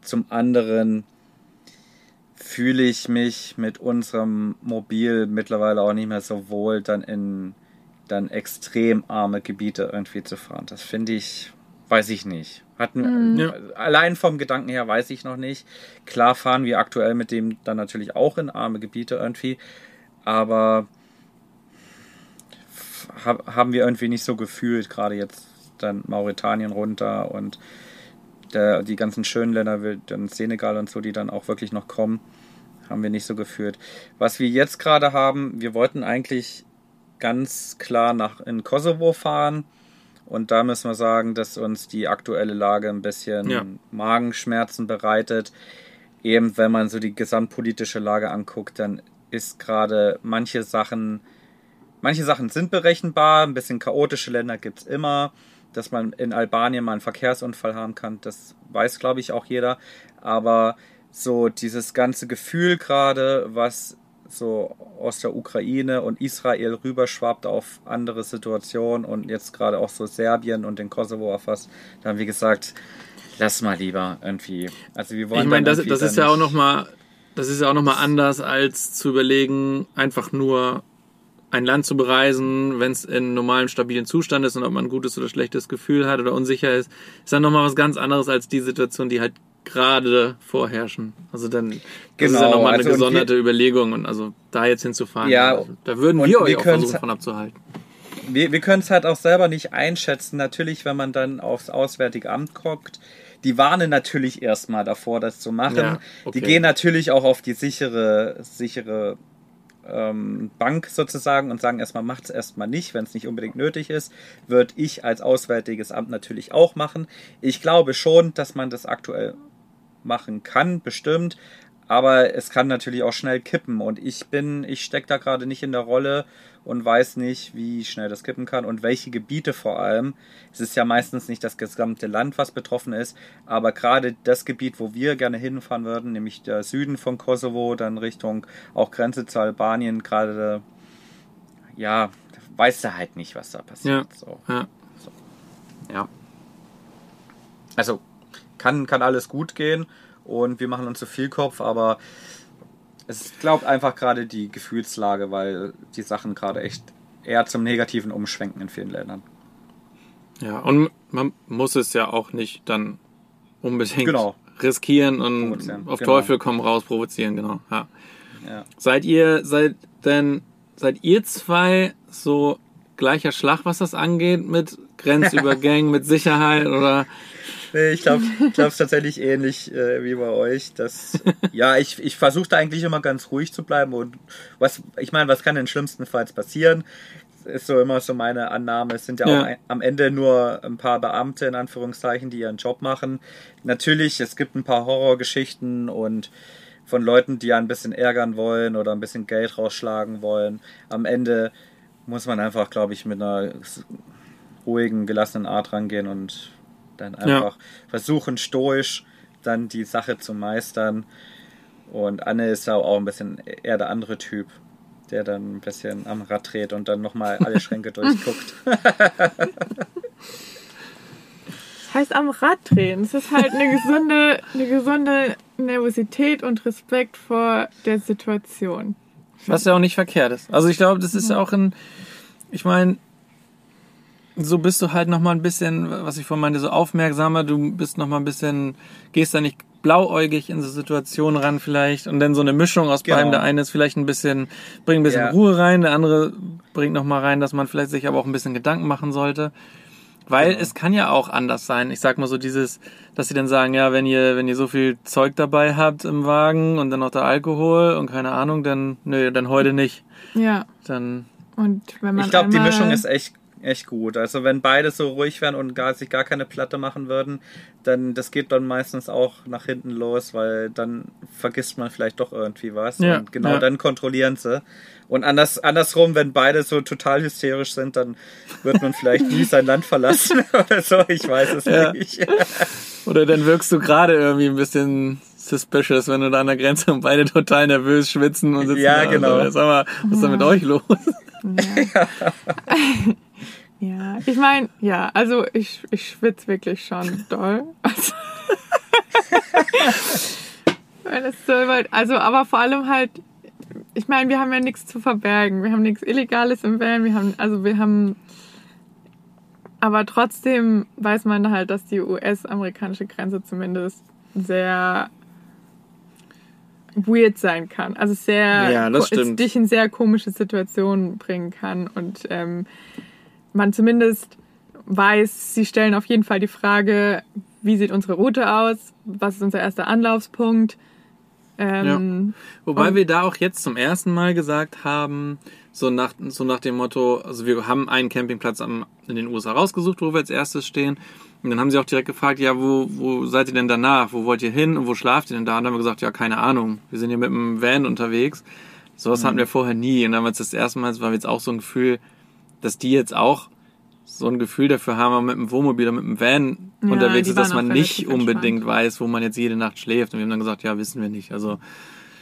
Zum anderen fühle ich mich mit unserem Mobil mittlerweile auch nicht mehr so wohl, dann in dann extrem arme Gebiete irgendwie zu fahren. Das finde ich, weiß ich nicht. Hatten, Ja. Allein vom Gedanken her weiß ich noch nicht. Klar fahren wir aktuell mit dem dann natürlich auch in arme Gebiete irgendwie, aber hab, haben wir irgendwie nicht so gefühlt, gerade jetzt dann Mauretanien runter und der, die ganzen schönen Länder, wie dann Senegal und so, die dann auch wirklich noch kommen, haben wir nicht so gefühlt. Was wir jetzt gerade haben, wir wollten eigentlich ganz klar nach in Kosovo fahren. Und da müssen wir sagen, dass uns die aktuelle Lage ein bisschen Ja. Magenschmerzen bereitet. Eben wenn man so die gesamtpolitische Lage anguckt, dann ist gerade manche Sachen, manche Sachen sind berechenbar, ein bisschen chaotische Länder gibt es immer. Dass man in Albanien mal einen Verkehrsunfall haben kann, das weiß, glaube ich, auch jeder. Aber so dieses ganze Gefühl gerade, was so aus der Ukraine und Israel rüberschwappt auf andere Situationen und jetzt gerade auch so Serbien und den Kosovo erfasst, da haben wir gesagt, lass mal lieber irgendwie. Also wir wollen Ich meine, dann das, das dann ist ja auch noch mal, das ist ja auch noch mal anders als zu überlegen, einfach nur ein Land zu bereisen, wenn es in normalem stabilen Zustand ist und ob man ein gutes oder schlechtes Gefühl hat oder unsicher ist, ist dann noch mal was ganz anderes als die Situation, die halt gerade vorherrschen. Also dann das ist Genau, ja noch mal eine also gesonderte Überlegung und also da jetzt hinzufahren, Ja, also, da würden wir euch wir auch versuchen von abzuhalten. wir, wir können es halt auch selber nicht einschätzen. Natürlich, wenn man dann aufs Auswärtige Amt guckt, die warnen natürlich erstmal davor, das zu machen. Ja, okay. Die gehen natürlich auch auf die sichere, sichere ähm, Bank sozusagen und sagen erstmal, macht es erstmal nicht, wenn es nicht unbedingt nötig ist. Würde ich als Auswärtiges Amt natürlich auch machen. Ich glaube schon, dass man das aktuell machen kann, bestimmt. Aber es kann natürlich auch schnell kippen und ich bin, ich stecke da gerade nicht in der Rolle und weiß nicht, wie schnell das kippen kann und welche Gebiete vor allem. Es ist ja meistens nicht das gesamte Land, was betroffen ist, aber gerade das Gebiet, wo wir gerne hinfahren würden, nämlich der Süden von Kosovo, dann Richtung auch Grenze zu Albanien, gerade, ja, weißt du halt nicht, was da passiert. Ja. So. Ja. Ja. Also kann, kann alles gut gehen und wir machen uns zu viel Kopf, aber es glaubt einfach gerade die Gefühlslage, weil die Sachen gerade echt eher zum Negativen umschwenken in vielen Ländern. Ja, und man muss es ja auch nicht dann unbedingt Genau. riskieren und auf genau. Teufel komm raus provozieren, genau. Ja. Ja. Seid ihr, seid denn, seid ihr zwei so gleicher Schlag, was das angeht, mit Grenzübergängen, mit Sicherheit oder? Nee, ich glaube ich glaub's tatsächlich ähnlich äh, wie bei euch. Dass, ja, ich, ich versuche da eigentlich immer ganz ruhig zu bleiben und was, ich meine, was kann denn schlimmstenfalls passieren? Ist so immer so meine Annahme. Es sind ja, Ja. auch ein, am Ende nur ein paar Beamte in Anführungszeichen, die ihren Job machen. Natürlich, es gibt ein paar Horrorgeschichten und von Leuten, die ein bisschen ärgern wollen oder ein bisschen Geld rausschlagen wollen. Am Ende muss man einfach, glaube ich, mit einer ruhigen, gelassenen Art rangehen und dann einfach versuchen, stoisch dann die Sache zu meistern. Und Anne ist ja auch ein bisschen eher der andere Typ, der dann ein bisschen am Rad dreht und dann nochmal alle Schränke durchguckt. Das heißt am Rad drehen. Es ist halt eine gesunde, eine gesunde Nervosität und Respekt vor der Situation. Was ja auch nicht verkehrt ist. Also ich glaube, das ist ja auch ein, ich meine, so bist du halt nochmal ein bisschen, was ich vorhin meinte, so aufmerksamer, du bist nochmal ein bisschen, gehst da nicht blauäugig in so Situationen ran vielleicht und dann so eine Mischung aus Genau. beidem. Der eine ist vielleicht ein bisschen, bringt ein bisschen Ja. Ruhe rein, der andere bringt nochmal rein, dass man vielleicht sich aber auch ein bisschen Gedanken machen sollte. Weil Genau. es kann ja auch anders sein. Ich sag mal so dieses, dass sie dann sagen, ja, wenn ihr, wenn ihr so viel Zeug dabei habt im Wagen und dann noch der Alkohol und keine Ahnung, dann, nö, dann heute nicht. Ja. Dann, Und wenn man Ich glaube, die Mischung ist echt, echt gut. Also wenn beide so ruhig wären und gar, sich gar keine Platte machen würden, dann das geht dann meistens auch nach hinten los, weil dann vergisst man vielleicht doch irgendwie was. Ja, und genau ja. dann kontrollieren sie. Und anders, andersrum, wenn beide so total hysterisch sind, dann wird man vielleicht nie sein Land verlassen oder so. Ich weiß es Ja. nicht. oder dann wirkst du gerade irgendwie ein bisschen suspicious, wenn du da an der Grenze und beide total nervös schwitzen und sitzen Ja, da. genau. Also, sag mal, was ist denn mit euch los? Ja. ja, ich meine, ja, also ich, ich schwitze wirklich schon doll. Also, Wenn es so also, aber vor allem halt, ich meine, wir haben ja nichts zu verbergen. Wir haben nichts Illegales im Van. Wir haben, also wir haben, aber trotzdem weiß man halt, dass die US-amerikanische Grenze zumindest sehr weird sein kann. Also sehr, Ja, das dich in sehr komische Situationen bringen kann und ähm, man zumindest weiß, sie stellen auf jeden Fall die Frage, wie sieht unsere Route aus? Was ist unser erster Anlaufspunkt? Ähm, Wobei Und- wir da auch jetzt zum ersten Mal gesagt haben, so nach, so nach dem Motto, also wir haben einen Campingplatz am, in den USA rausgesucht, wo wir als erstes stehen. Und dann haben sie auch direkt gefragt, ja, wo, wo seid ihr denn danach? Wo wollt ihr hin und wo schlaft ihr denn da? Und dann haben wir gesagt, ja, keine Ahnung. Wir sind hier mit dem Van unterwegs. Sowas Mhm. hatten wir vorher nie. Und dann war es das erste Mal, es war jetzt auch so ein Gefühl, dass die jetzt auch so ein Gefühl dafür haben, mit dem Wohnmobil oder mit dem Van Ja, unterwegs ist, dass man nicht unbedingt entspannt. weiß, wo man jetzt jede Nacht schläft. Und wir haben dann gesagt, ja, wissen wir nicht. Also,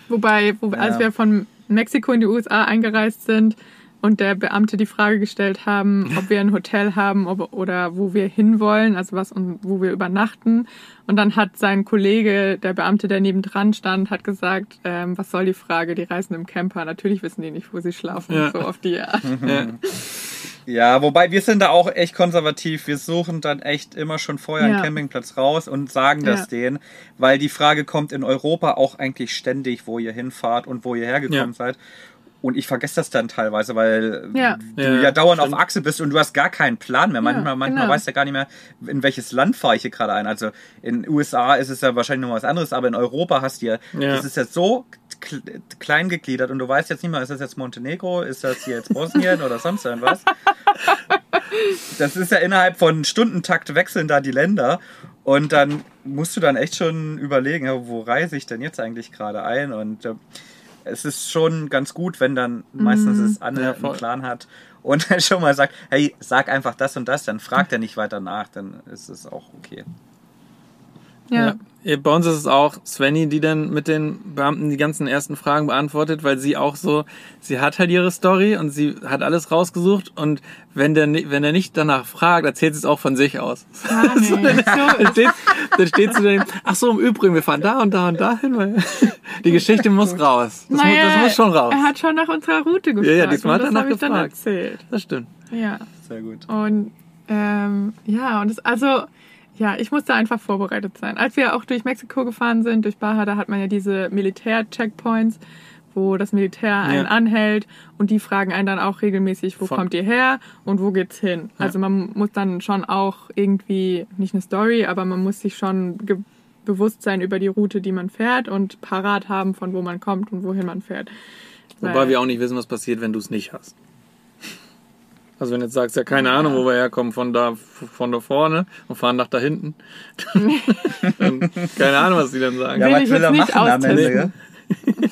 Wobei, wo, als Ja. wir von Mexiko in die USA eingereist sind und der Beamte die Frage gestellt haben, ob wir ein Hotel haben ob, oder wo wir hinwollen, also was und wo wir übernachten. Und dann hat sein Kollege, der Beamte, der nebendran stand, hat gesagt, ähm, was soll die Frage, die reisen im Camper. Natürlich wissen die nicht, wo sie schlafen, Ja. so auf die Art. ja. Ja, wobei wir sind da auch echt konservativ. Wir suchen dann echt immer schon vorher Ja. einen Campingplatz raus und sagen das Ja. denen, weil die Frage kommt in Europa auch eigentlich ständig, wo ihr hinfahrt und wo ihr hergekommen Ja. seid. Und ich vergesse das dann teilweise, weil Ja. du Ja, ja, dauernd stimmt. auf Achse bist und du hast gar keinen Plan mehr. Manchmal, Ja, manchmal genau. weißt du ja gar nicht mehr, in welches Land fahre ich hier gerade ein. Also in USA ist es ja wahrscheinlich noch was anderes, aber in Europa hast du ja, Ja. das ist ja so kl- klein gegliedert und du weißt jetzt nicht mehr, ist das jetzt Montenegro, ist das hier jetzt Bosnien oder sonst irgendwas. Das ist ja innerhalb von Stundentakt wechseln da die Länder und dann musst du dann echt schon überlegen, wo reise ich denn jetzt eigentlich gerade ein und äh, es ist schon ganz gut, wenn dann meistens es Anne Ja, einen. Plan hat und dann schon mal sagt, hey, sag einfach das und das, dann fragt er nicht weiter nach, dann ist es auch okay. Ja. Ja, Bei uns ist es auch Svenny, die dann mit den Beamten die ganzen ersten Fragen beantwortet, weil sie auch so, sie hat halt ihre Story und sie hat alles rausgesucht und wenn der, wenn er nicht danach fragt, erzählt sie es auch von sich aus. Nicht. So Dann steht, dann steht sie dann, ach so, im Übrigen, wir fahren da und da und dahin, weil die Geschichte muss raus. Das, muss, Naja, das muss schon raus. Er hat schon nach unserer Route gefragt. Ja, ja, diesmal hat er das habe ich dann nachgefragt. erzählt. Das stimmt. Ja. Sehr gut. Und ähm, ja, und es, also, ja, ich musste einfach vorbereitet sein. Als wir auch durch Mexiko gefahren sind, durch Baja, da hat man ja diese Militär-Checkpoints, wo das Militär einen Ja. anhält und die fragen einen dann auch regelmäßig, wo Von- kommt ihr her und wo geht's hin. Ja. Also man muss dann schon auch irgendwie, nicht eine Story, aber man muss sich schon bewusst sein über die Route, die man fährt und parat haben, von wo man kommt und wohin man fährt. Wobei Weil- wir auch nicht wissen, was passiert, wenn du es nicht hast. Also wenn du jetzt sagst, ja keine Ahnung, wo wir herkommen, von da, von da vorne und fahren nach da hinten. Dann, keine Ahnung, was die dann sagen. Will Ja, was ich will jetzt er nicht machen am Ende? gell?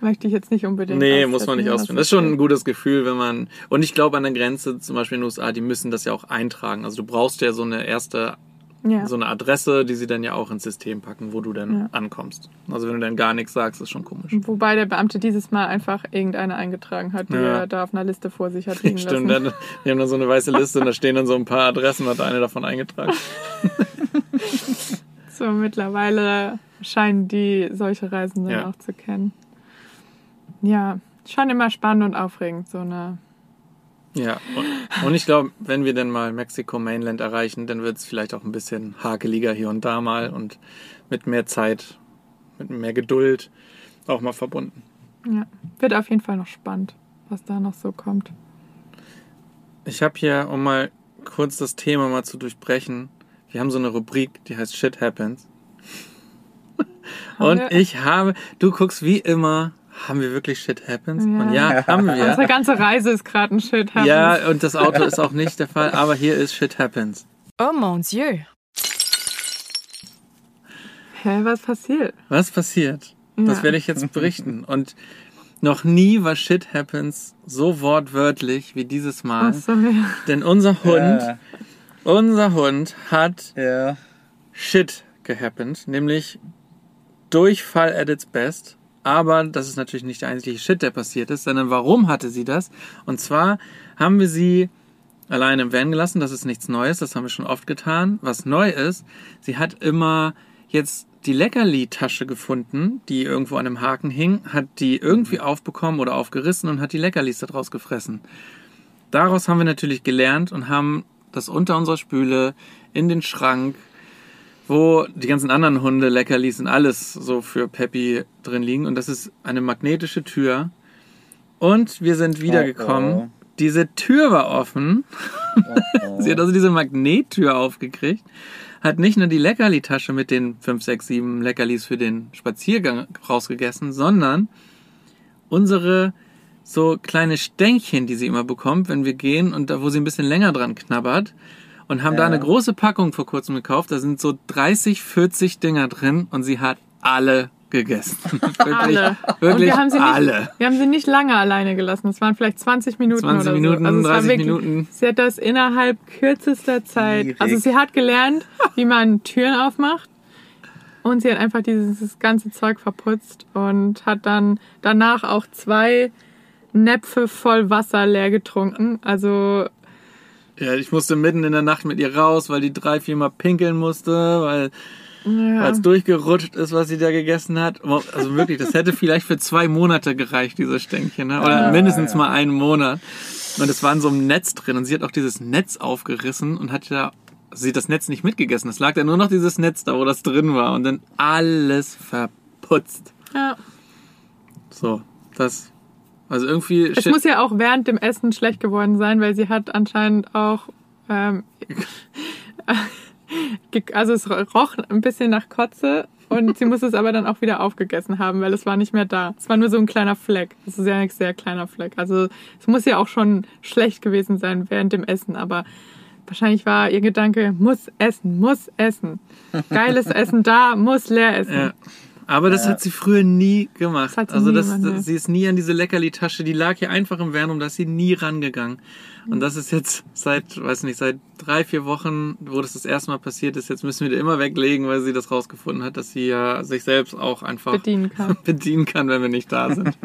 Möchte ich jetzt nicht unbedingt. Nee, muss man nicht ausfinden. Das ist schon ein gutes Gefühl, wenn man. Und ich glaube an der Grenze, zum Beispiel in den USA, die müssen das ja auch eintragen. Also du brauchst ja so eine erste, Ja. so eine Adresse, die sie dann ja auch ins System packen, wo du dann Ja. ankommst. Also wenn du dann gar nichts sagst, ist schon komisch. Wobei der Beamte dieses Mal einfach irgendeine eingetragen hat, die Ja. er da auf einer Liste vor sich hat liegen Stimmt, lassen. dann, die haben dann so eine weiße Liste und da stehen dann so ein paar Adressen, hat eine davon eingetragen. So, mittlerweile scheinen die solche Reisen dann Ja. auch zu kennen. Ja, schon immer spannend und aufregend, so eine. Ja, und, und ich glaube, wenn wir dann mal Mexiko Mainland erreichen, dann wird es vielleicht auch ein bisschen hakeliger hier und da mal und mit mehr Zeit, mit mehr Geduld auch mal verbunden. Ja, wird auf jeden Fall noch spannend, was da noch so kommt. Ich habe hier, um mal kurz das Thema mal zu durchbrechen, wir haben so eine Rubrik, die heißt Shit Happens. Und ich habe, du guckst wie immer, haben wir wirklich Shit Happens? Und ja, haben wir. Unsere ganze Reise ist gerade ein Shit. happens. Ja, und das Auto ist auch nicht der Fall, aber hier ist Shit Happens. Oh mon Dieu. Hä, was passiert? Was passiert? Das Ja. werde ich jetzt berichten. Und noch nie war Shit Happens so wortwörtlich wie dieses Mal. Ach so, ja. Denn unser Hund, Ja, unser Hund hat ja. Shit gehappened, nämlich Durchfall at its best. Aber das ist natürlich nicht der einzige Shit, der passiert ist, sondern warum hatte sie das? Und zwar haben wir sie alleine im Van gelassen. Das ist nichts Neues, das haben wir schon oft getan. Was neu ist, sie hat immer jetzt die Leckerli-Tasche gefunden, die irgendwo an einem Haken hing, hat die irgendwie aufbekommen oder aufgerissen und hat die Leckerlis da draus gefressen. Daraus haben wir natürlich gelernt und haben das unter unserer Spüle in den Schrank, wo die ganzen anderen Hunde, Leckerlis und alles so für Peppy drin liegen. Und das ist eine magnetische Tür. Und wir sind wiedergekommen. Oh, oh. Diese Tür war offen. Oh, Sie hat also diese Magnettür aufgekriegt. Hat nicht nur die Leckerli-Tasche mit den 5, 6, 7 Leckerlis für den Spaziergang rausgegessen, sondern unsere so kleine Stänkchen, die sie immer bekommt, wenn wir gehen und da, wo sie ein bisschen länger dran knabbert. Und haben da Ja. eine große Packung vor kurzem gekauft. Da sind so 30, 40 Dinger drin und sie hat alle gegessen. wirklich, Alle. Und wirklich wir haben, sie nicht, alle. wir haben sie nicht lange alleine gelassen. Es waren vielleicht 20 Minuten 20 oder Minuten, so. Also es war 30 wirklich, Minuten. Sie hat das innerhalb kürzester Zeit. Schwierig. Also sie hat gelernt, wie man Türen aufmacht. Und sie hat einfach dieses ganze Zeug verputzt und hat dann danach auch zwei Näpfe voll Wasser leer getrunken. Also Ja, ich musste mitten in der Nacht mit ihr raus, weil die drei, viermal pinkeln musste, weil ja, als durchgerutscht ist, was sie da gegessen hat. Also wirklich, das hätte vielleicht für zwei Monate gereicht, diese Stänkchen. Ne? Oder mindestens mal einen Monat. Und es war in so einem Netz drin und sie hat auch dieses Netz aufgerissen und hat ja, sie hat das Netz nicht mitgegessen. Es lag ja nur noch dieses Netz da, wo das drin war und dann alles verputzt. ja. So. Das, also irgendwie. Es muss ja auch während dem Essen schlecht geworden sein, weil sie hat anscheinend auch. Ähm, also es roch ein bisschen nach Kotze und sie muss es aber dann auch wieder aufgegessen haben, weil es war nicht mehr da. Es war nur so ein kleiner Fleck. Es ist ja ein sehr kleiner Fleck. Also es muss ja auch schon schlecht gewesen sein während dem Essen, aber wahrscheinlich war ihr Gedanke, muss essen, muss essen. Geiles Essen da, muss leer essen. Ja. Aber das hat sie früher nie gemacht. Das hat sie also nie das, gemacht, das, sie ist nie an diese Leckerli-Tasche, die lag hier einfach im Wernum, da ist sie nie rangegangen. Und das ist jetzt seit, weiß nicht, seit drei, vier Wochen, wo das das erste Mal passiert ist, jetzt müssen wir die immer weglegen, weil sie das rausgefunden hat, dass sie ja sich selbst auch einfach Bedienen kann. bedienen kann, wenn wir nicht da sind.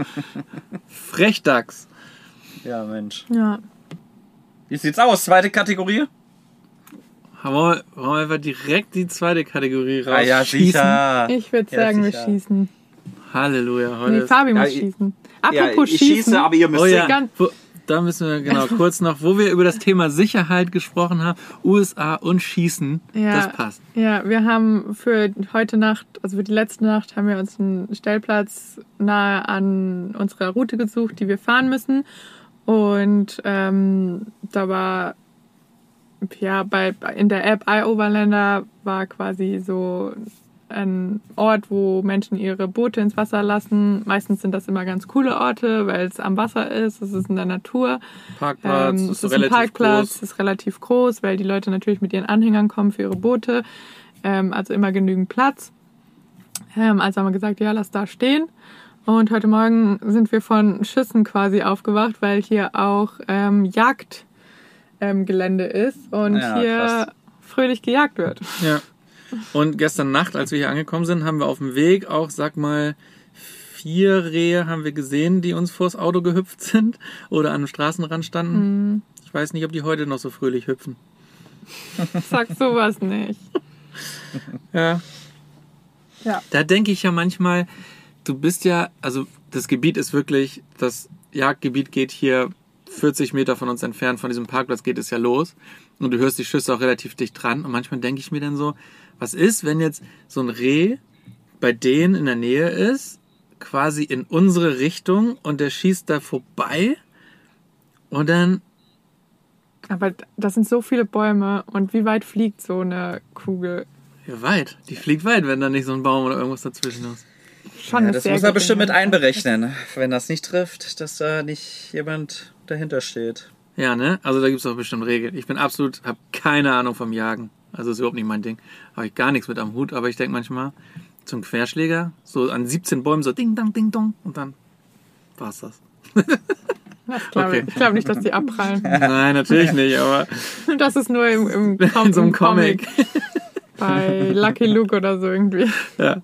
Frechdachs. Ja, Mensch. Ja. Wie sieht's aus? Zweite Kategorie? Wollen wir, wollen wir einfach direkt die zweite Kategorie raus Ah ja, sicher. Ich würde Ja, sagen, wir sicher. schießen. Halleluja. Heute Nee, Fabi Ja, muss ich- schießen. Ja, Apropos ich schießen. schieße, aber ihr müsst Oh ja, wo, da müssen wir genau kurz noch, wo wir über das Thema Sicherheit gesprochen haben, USA und Schießen, Ja. das passt. Ja, wir haben für heute Nacht, also für die letzte Nacht, haben wir uns einen Stellplatz nahe an unserer Route gesucht, die wir fahren müssen. Und ähm, da war, ja, bei, in der App iOverlander war quasi so ein Ort, wo Menschen ihre Boote ins Wasser lassen. Meistens sind das immer ganz coole Orte, weil es am Wasser ist, es ist in der Natur. Parkplatz, Ähm, ist es ist relativ Parkplatz, groß. ist relativ groß, weil die Leute natürlich mit ihren Anhängern kommen für ihre Boote. Ähm, also immer genügend Platz. Ähm, also haben wir gesagt, ja, lass da stehen. Und heute Morgen sind wir von Schüssen quasi aufgewacht, weil hier auch ähm, Jagdgelände ähm, Gelände ist und Ja, hier krass. fröhlich gejagt wird. Ja. Und gestern Nacht, als wir hier angekommen sind, haben wir auf dem Weg auch, sag mal, vier Rehe haben wir gesehen, die uns vors Auto gehüpft sind oder an dem Straßenrand standen. Mhm. Ich weiß nicht, ob die heute noch so fröhlich hüpfen. Sag sowas nicht. Ja. Ja. Da denke ich ja manchmal, du bist ja, also das Gebiet ist wirklich, das Jagdgebiet geht hier 40 Meter von uns entfernt, von diesem Parkplatz geht es ja los. Und du hörst die Schüsse auch relativ dicht dran. Und manchmal denke ich mir dann so, was ist, wenn jetzt so ein Reh bei denen in der Nähe ist, quasi in unsere Richtung und der schießt da vorbei und dann, Aber das sind so viele Bäume und wie weit fliegt so eine Kugel? ja weit, die fliegt weit, wenn da nicht so ein Baum oder irgendwas dazwischen ist. Schon Ja, das muss er gute bestimmt mit einberechnen, wenn das nicht trifft, dass da nicht jemand dahinter steht. Ja, ne? Also da gibt's auch bestimmt Regeln. Ich bin absolut, habe keine Ahnung vom Jagen. Also ist überhaupt nicht mein Ding. Habe ich gar nichts mit am Hut, aber ich denke manchmal zum Querschläger, so an 17 Bäumen so ding dong ding dong und dann war's das. Das glaube Okay. ich. Ich glaube nicht, dass die abprallen. Nein, natürlich nicht, aber Das ist nur im, im, Com so einem im Comic. Bei Lucky Luke oder so irgendwie. Ja.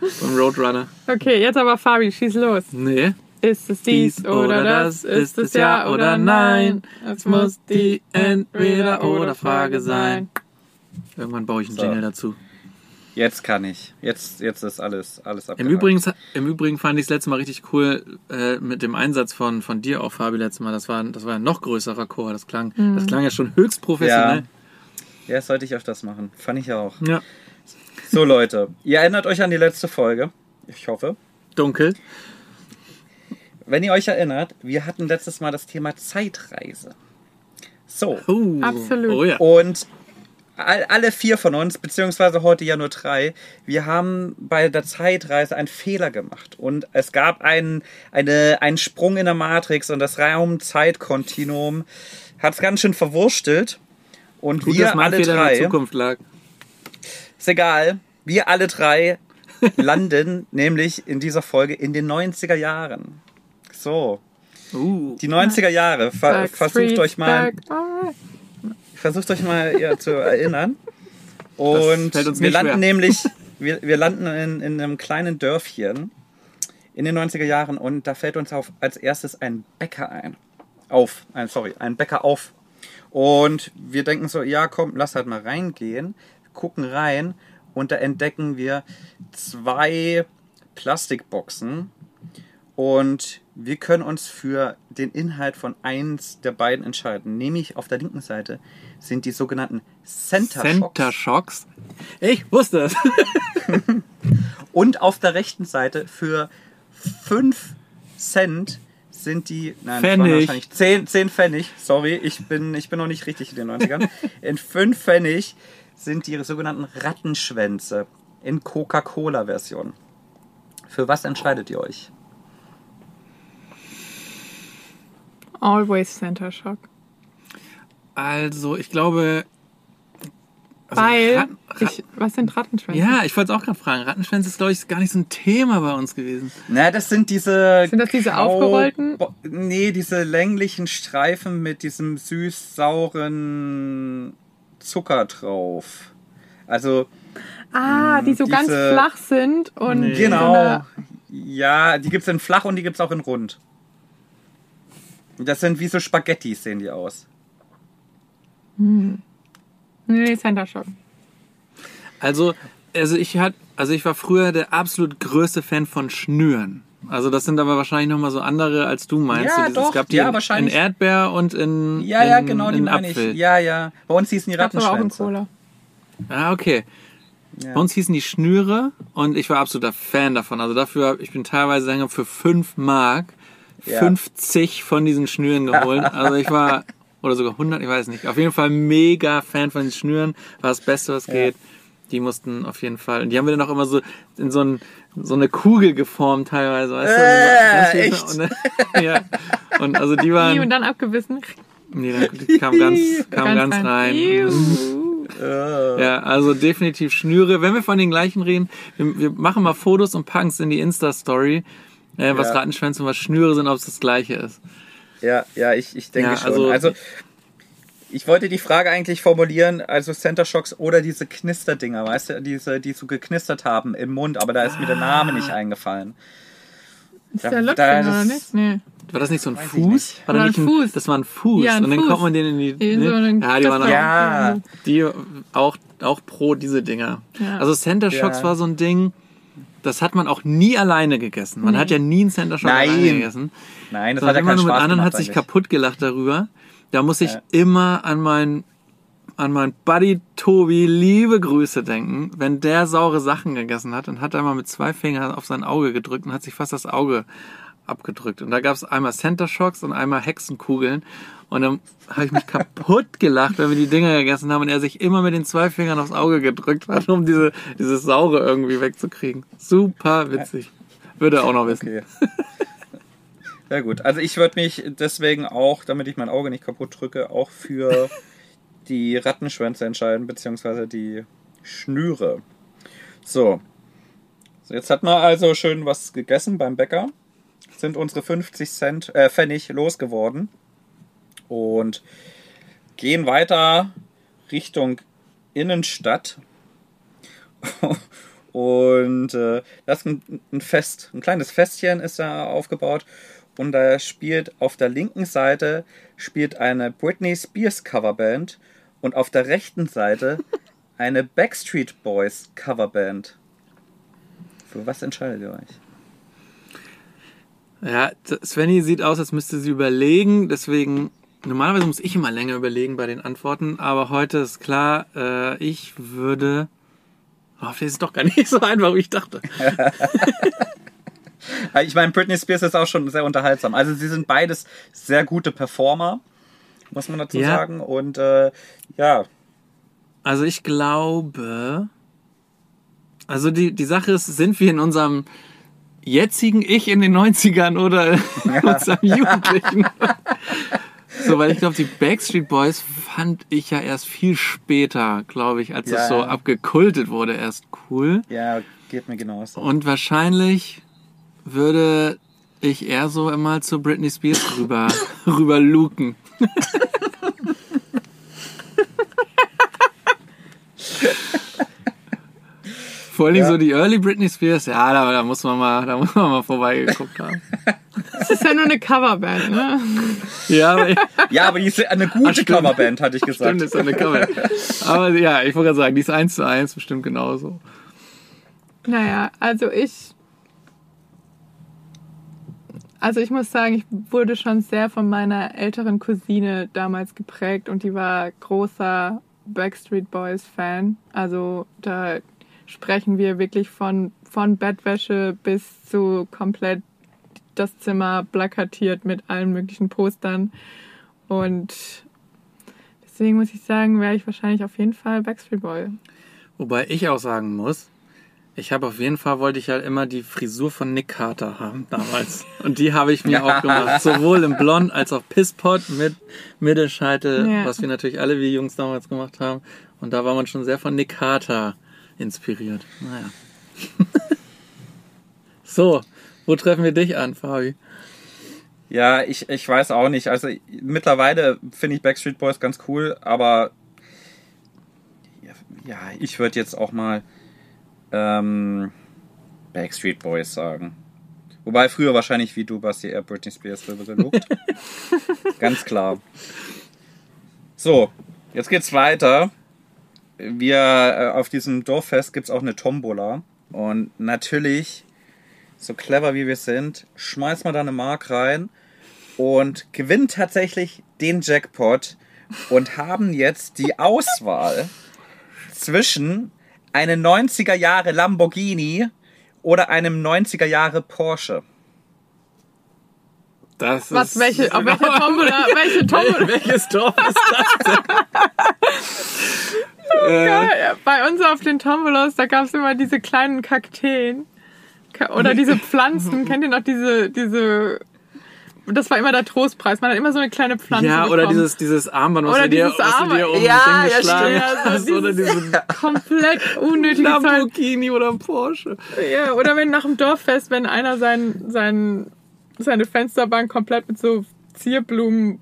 So ein Roadrunner. Okay, jetzt aber Fabi, schieß los. Nee. Ist es dies oder das? Ist es ja oder nein? Es muss die Entweder-oder-Frage sein. Irgendwann baue ich einen So. Jingle dazu. Jetzt kann ich. Jetzt, jetzt ist alles, alles Im abgehakt. Übrigen, Im Übrigen fand ich es letztes Mal richtig cool äh, mit dem Einsatz von, von dir auch, Fabi, letztes Mal. Das war, das war ein noch größerer Chor. Das klang, das klang ja schon höchst professionell. Ja, das sollte ich öfters machen. Fand ich auch. Ja. So, Leute. Ihr erinnert euch an die letzte Folge. Ich hoffe. Dunkel. Wenn ihr euch erinnert, wir hatten letztes Mal das Thema Zeitreise. So. Uh, Absolut. Oh ja. Und all, alle vier von uns, beziehungsweise heute ja nur drei, wir haben bei der Zeitreise einen Fehler gemacht. Und es gab einen, eine, einen Sprung in der Matrix und das Raum-Zeit-Kontinuum hat es ganz schön verwurstelt. Und Gut, wir dass mein alle Fehler in drei, der Zukunft lag. ist egal, wir alle drei landen nämlich in dieser Folge in den 90er Jahren. So, Uh. die 90er Jahre. Ver versucht euch mal versucht euch mal ja, zu erinnern. Und fällt uns wir nicht landen schwer. nämlich, wir, wir landen in, in einem kleinen Dörfchen in den 90er Jahren und da fällt uns auf, als erstes ein Bäcker ein. Auf, ein, sorry, ein Bäcker auf. Und wir denken so, ja komm, lass halt mal reingehen, gucken rein und da entdecken wir zwei Plastikboxen und wir können uns für den Inhalt von eins der beiden entscheiden. Nämlich auf der linken Seite sind die sogenannten Center, Center Shocks Shocks. Ich wusste es. und auf der rechten Seite für 5 Cent sind die, nein, Pfennig. wahrscheinlich 10, 10 Pfennig, sorry, ich bin, ich bin noch nicht richtig in den 90ern. In 5 Pfennig sind die sogenannten Rattenschwänze in Coca-Cola-Version. Für was entscheidet ihr euch? Always Center Shock. Also, ich glaube. also Weil, Ratten- ich, was sind Rattenschwänze? ja, ich wollte es auch gerade fragen. Rattenschwänze ist, glaube ich, gar nicht so ein Thema bei uns gewesen. Na, das sind diese. Sind das diese aufgerollten? Bo- Nee, diese länglichen Streifen mit diesem süß-sauren Zucker drauf. Also, Ah, die so ganz Diese- flach sind und Nee. so genau. eine- Ja, die gibt's in flach und die gibt's auch in rund. Das sind wie so Spaghettis, sehen die aus. Nee, Center Shock. Also, also ich hat, also ich war früher der absolut größte Fan von Schnüren. Also das sind aber wahrscheinlich nochmal so andere, als du meinst. Ja, So dieses- doch, es gab die ja, in, wahrscheinlich. in Erdbeer und in Ja, ja, in, genau, die in meine Apfel. ich. Ja, ja. Bei uns hießen die Rattenschwänze. Cola. Ah, okay. Ja. Bei uns hießen die Schnüre und ich war absoluter Fan davon. Also dafür, ich bin teilweise sagen wir, für 5 Mark Ja. 50 von diesen Schnüren geholt. Also ich war, oder sogar 100, ich weiß nicht. Auf jeden Fall mega Fan von den Schnüren. War das Beste, was geht. Die mussten auf jeden Fall. Und die haben wir dann auch immer so in so, ein, so eine Kugel geformt teilweise. Weißt du? Äh, Und so- Und, ja. und also die waren. Und dann abgebissen. Nee, die kam ganz, kam ganz, rein. Juhu. Ja, also definitiv Schnüre. Wenn wir von den gleichen reden, wir, wir machen mal Fotos und packen es in die Insta-Story, äh, was Ja. Rattenschwänze und was Schnüre sind, ob es das gleiche ist. Ja, ja, ich, ich denke Ja, schon. also- Also, ich wollte die Frage eigentlich formulieren, also Center Shocks oder diese Knisterdinger, weißt du, diese, die so geknistert haben im Mund, aber da ist mir der Name nicht eingefallen. Ist Da- der Löffel, da- oder das- nicht? Nee. War das nicht so ein Weiß Fuß? nicht. War War nicht ein ein Fuß. Das war ein Fuß. Ja, ein und dann Fuß. kommt man den in die. In so ja, die waren auch, Ja, die auch, auch pro diese Dinger. Ja. Also Center Shocks Ja. war so ein Ding, das hat man auch nie alleine gegessen. Man hat ja nie einen Center Shock Nein. alleine gegessen. nein, das Sondern hat ja keinen nur mit Spaß anderen gemacht hat sich eigentlich. kaputt gelacht darüber. Da muss ich Ja. immer an meinen an meinen Buddy Tobi liebe Grüße denken, wenn der saure Sachen gegessen hat und hat einmal mit zwei Fingern auf sein Auge gedrückt und hat sich fast das Auge abgedrückt. Und da gab es einmal Center Shocks und einmal Hexenkugeln. Und dann habe ich mich kaputt gelacht, wenn wir die Dinger gegessen haben und er sich immer mit den zwei Fingern aufs Auge gedrückt hat, um diese, dieses Saure irgendwie wegzukriegen. Super witzig. Würde er auch noch wissen. Okay. Sehr gut. Also ich würde mich deswegen auch, damit ich mein Auge nicht kaputt drücke, auch für die Rattenschwänze entscheiden, beziehungsweise die Schnüre. So. so. Jetzt hat man also schön was gegessen beim Bäcker. Sind unsere 50 Cent, äh, Pfennig losgeworden. Und gehen weiter Richtung Innenstadt. Und äh, das ist ein, ein Fest, ein kleines Festchen ist da aufgebaut. Und da spielt auf der linken Seite spielt eine Britney Spears Coverband und auf der rechten Seite eine Backstreet Boys Coverband. Für was entscheidet ihr euch? Ja, Svenny sieht aus, als müsste sie überlegen. Deswegen, normalerweise muss ich immer länger überlegen bei den Antworten. Aber heute ist klar, äh, ich würde. Oh, das ist doch gar nicht so einfach, wie ich dachte. Ich meine, Britney Spears ist auch schon sehr unterhaltsam. Also sie sind beides sehr gute Performer, muss man dazu Ja. sagen. Und äh, ja, Also ich glaube. Also die, die Sache ist, sind wir in unserem jetzigen Ich in den 90ern oder in unserem Jugendlichen? So, weil ich glaube, die Backstreet Boys fand ich ja erst viel später, glaube ich, als Ja. es so abgekultet wurde, erst cool. ja, geht mir genauso. Und wahrscheinlich würde ich eher so immer zu Britney Spears rüber, rüber luken. Vor allem Ja. so die Early Britney Spears, ja, da, da muss man mal, da muss man mal vorbeigeguckt haben. Das ist ja nur eine Coverband, ne? Ja, aber Ja, aber die ist eine gute. Coverband, hatte ich gesagt. stimmt, ist eine Cover. Aber ja, ich wollte gerade sagen, die ist eins zu eins bestimmt genauso. Naja, also ich. Also ich muss sagen, ich wurde schon sehr von meiner älteren Cousine damals geprägt und die war großer Backstreet Boys Fan. Also da sprechen wir wirklich von, von Bettwäsche bis zu komplett das Zimmer plakatiert mit allen möglichen Postern. Und deswegen muss ich sagen, wäre ich wahrscheinlich auf jeden Fall Backstreet Boy. Wobei ich auch sagen muss, ich habe auf jeden Fall, wollte ich halt immer die Frisur von Nick Carter haben damals. Und die habe ich mir auch gemacht. Sowohl im Blond als auch Pisspot mit Mittelscheitel, Ja. was wir natürlich alle wie Jungs damals gemacht haben. Und da war man schon sehr von Nick Carter inspiriert. Naja. so, wo treffen wir dich an, Fabi? Ja, ich, ich weiß auch nicht. Also mittlerweile finde ich Backstreet Boys ganz cool, aber ja, ich würde jetzt auch mal ähm, Backstreet Boys sagen. Wobei früher wahrscheinlich wie du, Basti, eher Britney Spears gelobt. ganz klar. So, jetzt geht's weiter. Wir äh, auf diesem Dorffest gibt's auch eine Tombola. Und natürlich, so clever wie wir sind, schmeißt man da eine Mark rein und gewinnt tatsächlich den Jackpot und haben jetzt die Auswahl zwischen einem 90er Jahre Lamborghini oder einem 90er Jahre Porsche. Das Was, ist welche, auf welche Tombola, welche Tombola? Welches Dorf ist das denn? äh, Ja, ja, bei uns auf den Tombolas, da gab es immer diese kleinen Kakteen. Oder diese Pflanzen. Kennt ihr noch diese, diese, das war immer der Trostpreis. Man hat immer so eine kleine Pflanze ja, oder bekommen. dieses, dieses Armband, was Oder du dir, dieses was du dir Armband. um Ja, ja, stimmt. Ja, so hast. Oder dieses- diesen komplett unnötiges Zeug. Lamborghini oder Porsche. Ja, oder wenn nach dem Dorffest, wenn einer sein, sein, seine Fensterbank komplett mit so Zierblumen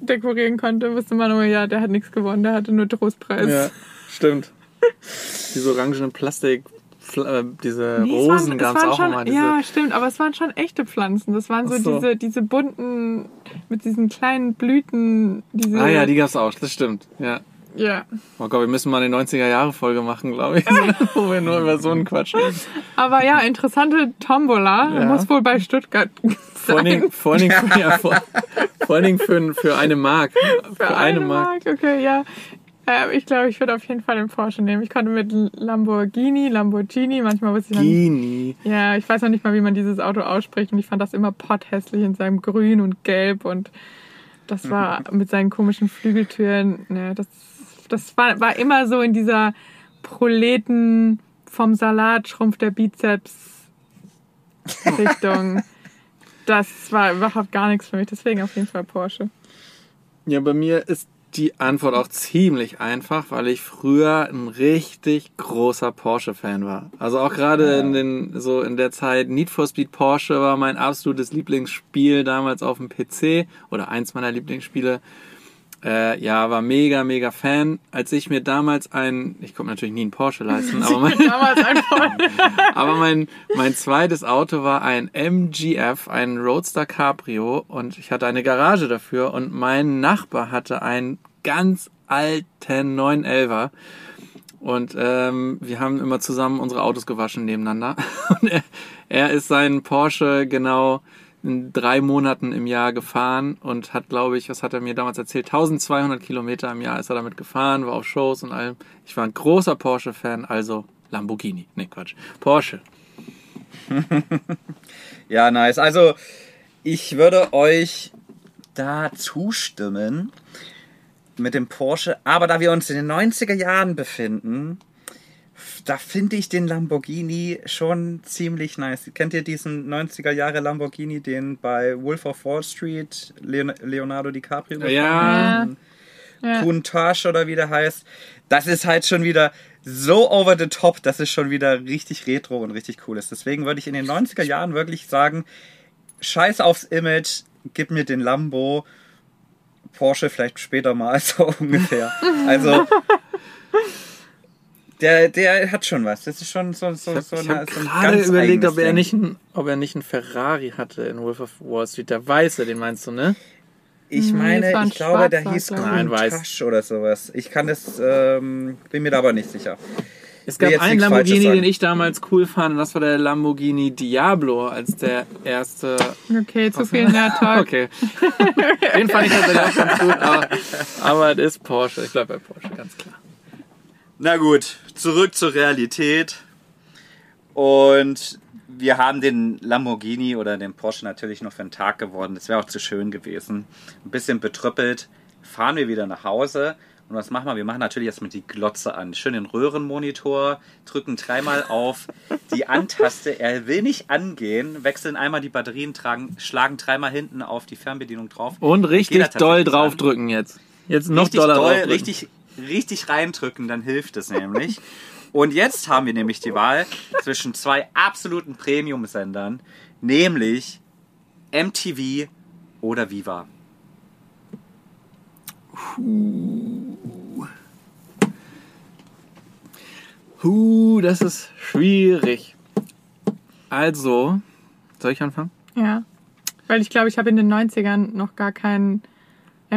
dekorieren konnte, wusste man immer, ja, der hat nichts gewonnen, der hatte nur Trostpreis. Ja, stimmt. Diese orangenen Plastik, äh, diese Nee, es Rosen gab es es auch schon, immer. Diese, Ja, stimmt, aber es waren schon echte Pflanzen. Das waren so, so. diese, diese bunten, mit diesen kleinen Blüten. Diese, ah ja, die gab's auch, das stimmt. Ja. Ja. Oh Gott, wir müssen mal eine 90er-Jahre-Folge machen, glaube ich. wo wir nur über so einen Quatsch reden. Aber ja, interessante Tombola. Ja. Muss wohl bei Stuttgart Vor allen Dingen, sein. vor allen Dingen, ja, vor, vor allen Dingen für, für eine Mark. Für eine Mark, okay, ja. Äh, ich glaube, ich würde auf jeden Fall den Porsche nehmen. Ich konnte mit Lamborghini, Lamborghini, manchmal wusste ich. Gini. Ja, ich weiß noch nicht mal, wie man dieses Auto ausspricht und ich fand das immer potthässlich in seinem Grün und Gelb und das war mit seinen komischen Flügeltüren. Ne, das das war, war immer so in dieser Proleten vom Salat schrumpft der Bizeps Richtung. Das war überhaupt gar nichts für mich, deswegen auf jeden Fall Porsche. Ja, bei mir ist die Antwort auch ziemlich einfach, weil ich früher ein richtig großer Porsche-Fan war. Also auch gerade in den, so in der Zeit Need for Speed Porsche war mein absolutes Lieblingsspiel damals auf dem PC oder eins meiner Lieblingsspiele. Äh, ja, war mega, mega Fan. Als ich mir damals ein, ich konnte natürlich nie einen Porsche leisten, aber mein, aber mein, mein zweites Auto war ein MGF, ein Roadster Cabrio und ich hatte eine Garage dafür und mein Nachbar hatte einen ganz alten 911er und ähm, wir haben immer zusammen unsere Autos gewaschen nebeneinander und er, er ist seinen Porsche genau in drei Monaten im Jahr gefahren und hat, glaube ich, was hat er mir damals erzählt, 1200 Kilometer im Jahr ist er damit gefahren, war auf Shows und allem. Ich war ein großer Porsche-Fan, also Lamborghini, ne Quatsch, Porsche. Ja, nice. Also, ich würde euch da zustimmen mit dem Porsche. Aber da wir uns in den 90er Jahren befinden, da finde ich den Lamborghini schon ziemlich nice. Kennt ihr diesen 90er Jahre Lamborghini, den bei Wolf of Wall Street Leon Leonardo DiCaprio Ja. hat? Ja. Countach oder wie der heißt. Das ist halt schon wieder so over the top, dass es schon wieder richtig retro und richtig cool ist. Deswegen würde ich in den 90er Jahren wirklich sagen, scheiß aufs Image, gib mir den Lambo, Porsche vielleicht später mal, so ungefähr. Also, der, der hat schon was. Das ist schon so, so, so, ich eine- habe so ein gerade ganz überlegt, ob er, Ding. nicht ein, ob er nicht einen Ferrari hatte in Wolf of Wall Street. Der weiße, den meinst du, ne? Ich Nee, meine, ich glaube, der hieß ich. Weiß. Countach oder sowas. Ich kann das, ähm, bin mir da aber nicht sicher. Es gab einen Lamborghini, den ich damals cool fand, und das war der Lamborghini Diablo als der erste. Okay, zu viel Nerd-Talk. Okay. den fand ich tatsächlich auch ganz gut, aber, aber es ist Porsche. Ich bleibe bei Porsche, ganz klar. Na gut, zurück zur Realität. Und wir haben den Lamborghini oder den Porsche natürlich noch für einen Tag gewonnen. Das wäre auch zu schön gewesen. Ein bisschen betrüppelt. Fahren wir wieder nach Hause. Und was machen wir? Wir machen natürlich erstmal die Glotze an. Schön den Röhrenmonitor, drücken dreimal auf die An-Taste. Er will nicht angehen, wechseln einmal die Batterien, tragen, schlagen dreimal hinten auf die Fernbedienung drauf. Und richtig doll draufdrücken jetzt. Jetzt noch richtig doller doll, draufdrücken. richtig, richtig reindrücken, dann hilft es nämlich. Und jetzt haben wir nämlich die Wahl zwischen zwei absoluten Premium-Sendern, nämlich MTV oder Viva. Huh, das ist schwierig. Also, soll ich anfangen? Ja. Weil ich glaube, ich habe in den 90ern noch gar keinen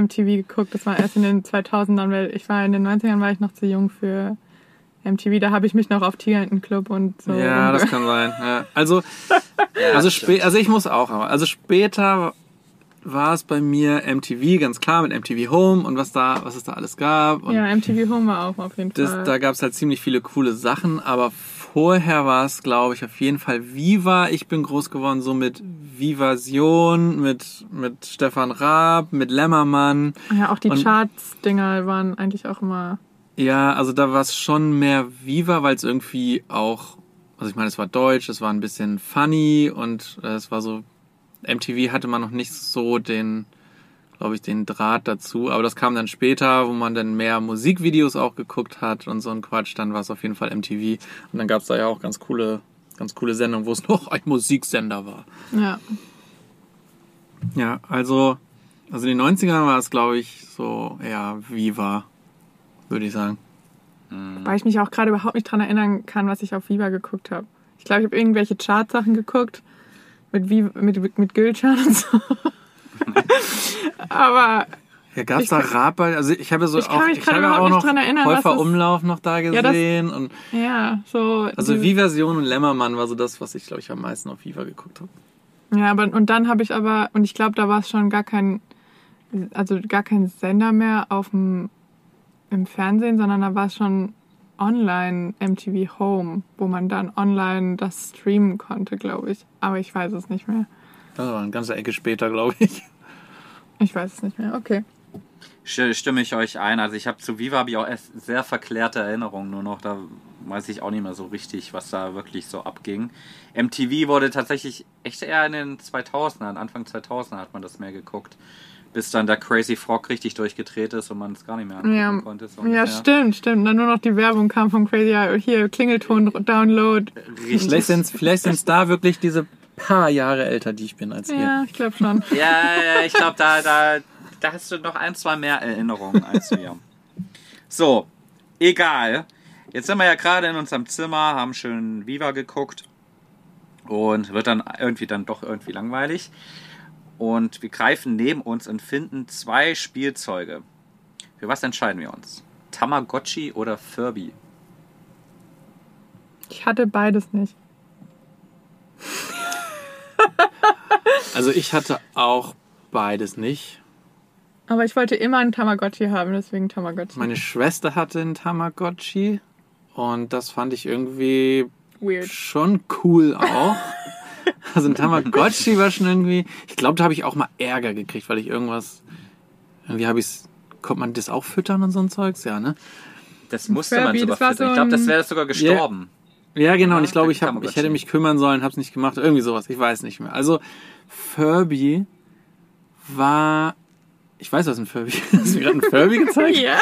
MTV geguckt. Das war erst in den 2000ern, weil ich war in den 90ern war ich noch zu jung für MTV. Da habe ich mich noch auf Tiger Club und so. Ja, das kann sein. Ja. Also, also, spä also ich muss auch, aber also später war es bei mir MTV, ganz klar, mit MTV Home und was da, was es da alles gab. Und ja, MTV Home war auch auf jeden das, Fall. da gab es halt ziemlich viele coole Sachen, aber vorher war es, glaube ich, auf jeden Fall Viva. Ich bin groß geworden so mit Vivasion, mit, mit Stefan Raab, mit Lämmermann. ja, auch die Charts-Dinger waren eigentlich auch immer. Ja, also da war es schon mehr Viva, weil es irgendwie auch, also ich meine, es war deutsch, es war ein bisschen funny und äh, es war so, MTV hatte man noch nicht so den, glaube ich, den Draht dazu, aber das kam dann später, wo man dann mehr Musikvideos auch geguckt hat und so ein Quatsch, dann war es auf jeden Fall MTV und dann gab es da ja auch ganz coole, ganz coole Sendungen, wo es noch ein Musiksender war. Ja. Ja, also, also in den 90ern war es, glaube ich, so eher Viva, würde ich sagen. Weil ich mich auch gerade überhaupt nicht dran erinnern kann, was ich auf Viva geguckt habe. Ich glaube, ich habe irgendwelche Chartsachen geguckt. Mit, Viva, mit, mit Gülcan und so. Aber Ja, gab's Ich da Rap? Also ich habe so Ich kann auch, mich ich gerade habe überhaupt auch nicht noch erinnern, Häufer Umlauf noch da Ja, das- gesehen und ja, so. also Viva-Sion und Lämmermann war so das, was ich glaube ich am meisten auf Viva geguckt habe. Ja, aber und dann habe ich aber, und ich glaube, da war es schon gar kein, also gar kein Sender mehr auf dem, im Fernsehen, sondern da war es schon online MTV Home, wo man dann online das streamen konnte, glaube ich. Aber ich weiß es nicht mehr. Das war eine ganze Ecke später, glaube ich. Ich weiß es nicht mehr. Okay. St- Stimme ich euch ein. Also ich habe zu Viva habe ich auch erst sehr verklärte Erinnerungen nur noch. Da weiß ich auch nicht mehr so richtig, was da wirklich so abging. MTV wurde tatsächlich echt eher in den 2000ern, Anfang 2000er hat man das mehr geguckt. Bis dann der Crazy Frog richtig durchgedreht ist und man es gar nicht mehr angucken Ja, konnte. so ja, stimmt, stimmt. Dann nur noch die Werbung kam von Crazy Eye. Hier, Klingelton, Download. Richtig. Vielleicht sind sind's da wirklich diese paar Jahre älter, die ich bin als ihr. Ja, ich glaube schon. Ja, ja, ich glaube, da, da, da hast du noch ein, zwei mehr Erinnerungen als wir. So, egal. Jetzt sind wir ja gerade in unserem Zimmer, haben schön Viva geguckt und wird dann irgendwie dann doch irgendwie langweilig. Und wir greifen neben uns und finden zwei Spielzeuge. Für was entscheiden wir uns? Tamagotchi oder Furby? Ich hatte beides nicht. Also ich hatte auch beides nicht. Aber ich wollte immer einen Tamagotchi haben, deswegen Tamagotchi. Meine Schwester hatte einen Tamagotchi und das fand ich irgendwie Weird. schon cool auch. Also ein Tamagotchi war schon irgendwie. Ich glaube, da habe ich auch mal Ärger gekriegt, weil ich irgendwas. Irgendwie habe ich Konnte man das auch füttern und so ein Zeugs? Ja, ne? Das musste man Furby, sogar das war füttern. so Ich glaube, das wäre sogar gestorben. Ja, genau. Und Ja, ich glaube, ich, hab, ich hätte mich kümmern sollen, habe es nicht gemacht. Irgendwie sowas. Ich weiß nicht mehr. Also Furby war. Ich weiß, was ein Furby ist. Hast du mir gerade ein Furby gezeigt? Ja.